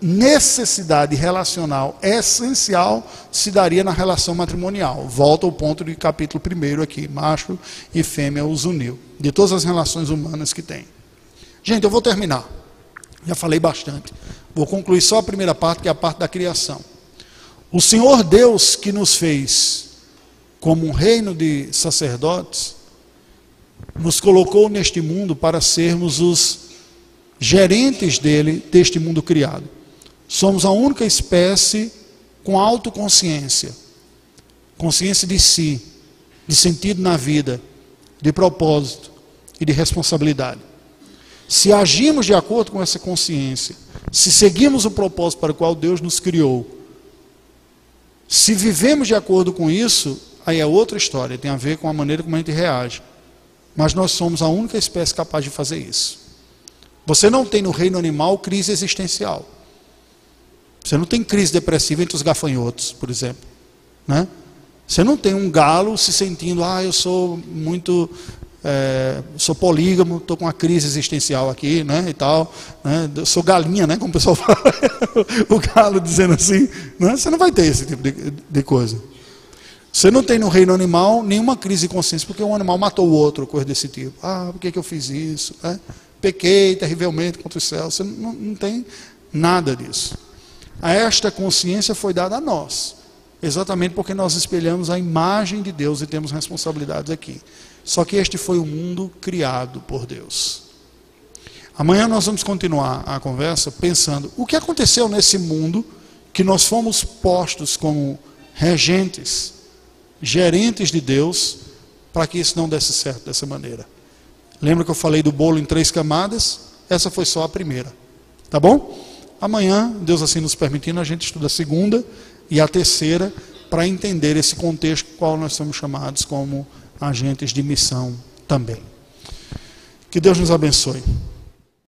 [SPEAKER 1] necessidade relacional essencial se daria na relação matrimonial. Volta ao ponto do capítulo 1 aqui, macho e fêmea os uniu, de todas as relações humanas que tem. Gente, eu vou terminar. Já falei bastante. Vou concluir só a primeira parte, que é a parte da criação. O Senhor Deus que nos fez como um reino de sacerdotes, nos colocou neste mundo para sermos os gerentes dele, deste mundo criado. Somos a única espécie com autoconsciência, consciência de si, de sentido na vida, de propósito e de responsabilidade. Se agimos de acordo com essa consciência, se seguimos o propósito para o qual Deus nos criou, se vivemos de acordo com isso, aí é outra história, tem a ver com a maneira como a gente reage. Mas nós somos a única espécie capaz de fazer isso. Você não tem no reino animal crise existencial. Você não tem crise depressiva entre os gafanhotos, por exemplo. Né? Você não tem um galo se sentindo, ah, eu sou muito, é, sou polígamo, estou com uma crise existencial aqui, né, e tal. Né? Sou galinha, né, como o pessoal fala. o galo dizendo assim. Né? Você não vai ter esse tipo de, de coisa. Você não tem no reino animal nenhuma crise de consciência, porque um animal matou o outro, coisa desse tipo. Ah, por que, que eu fiz isso? É? Pequei terrivelmente contra o céu. Você não, não tem nada disso. Esta consciência foi dada a nós, exatamente porque nós espelhamos a imagem de Deus e temos responsabilidades aqui. Só que este foi o mundo criado por Deus. Amanhã nós vamos continuar a conversa pensando o que aconteceu nesse mundo que nós fomos postos como regentes, gerentes de Deus, para que isso não desse certo dessa maneira. Lembra que eu falei do bolo em três camadas? Essa foi só a primeira. Tá bom? Amanhã, Deus assim nos permitindo, a gente estuda a segunda e a terceira para entender esse contexto qual nós somos chamados como agentes de missão também. Que Deus nos abençoe.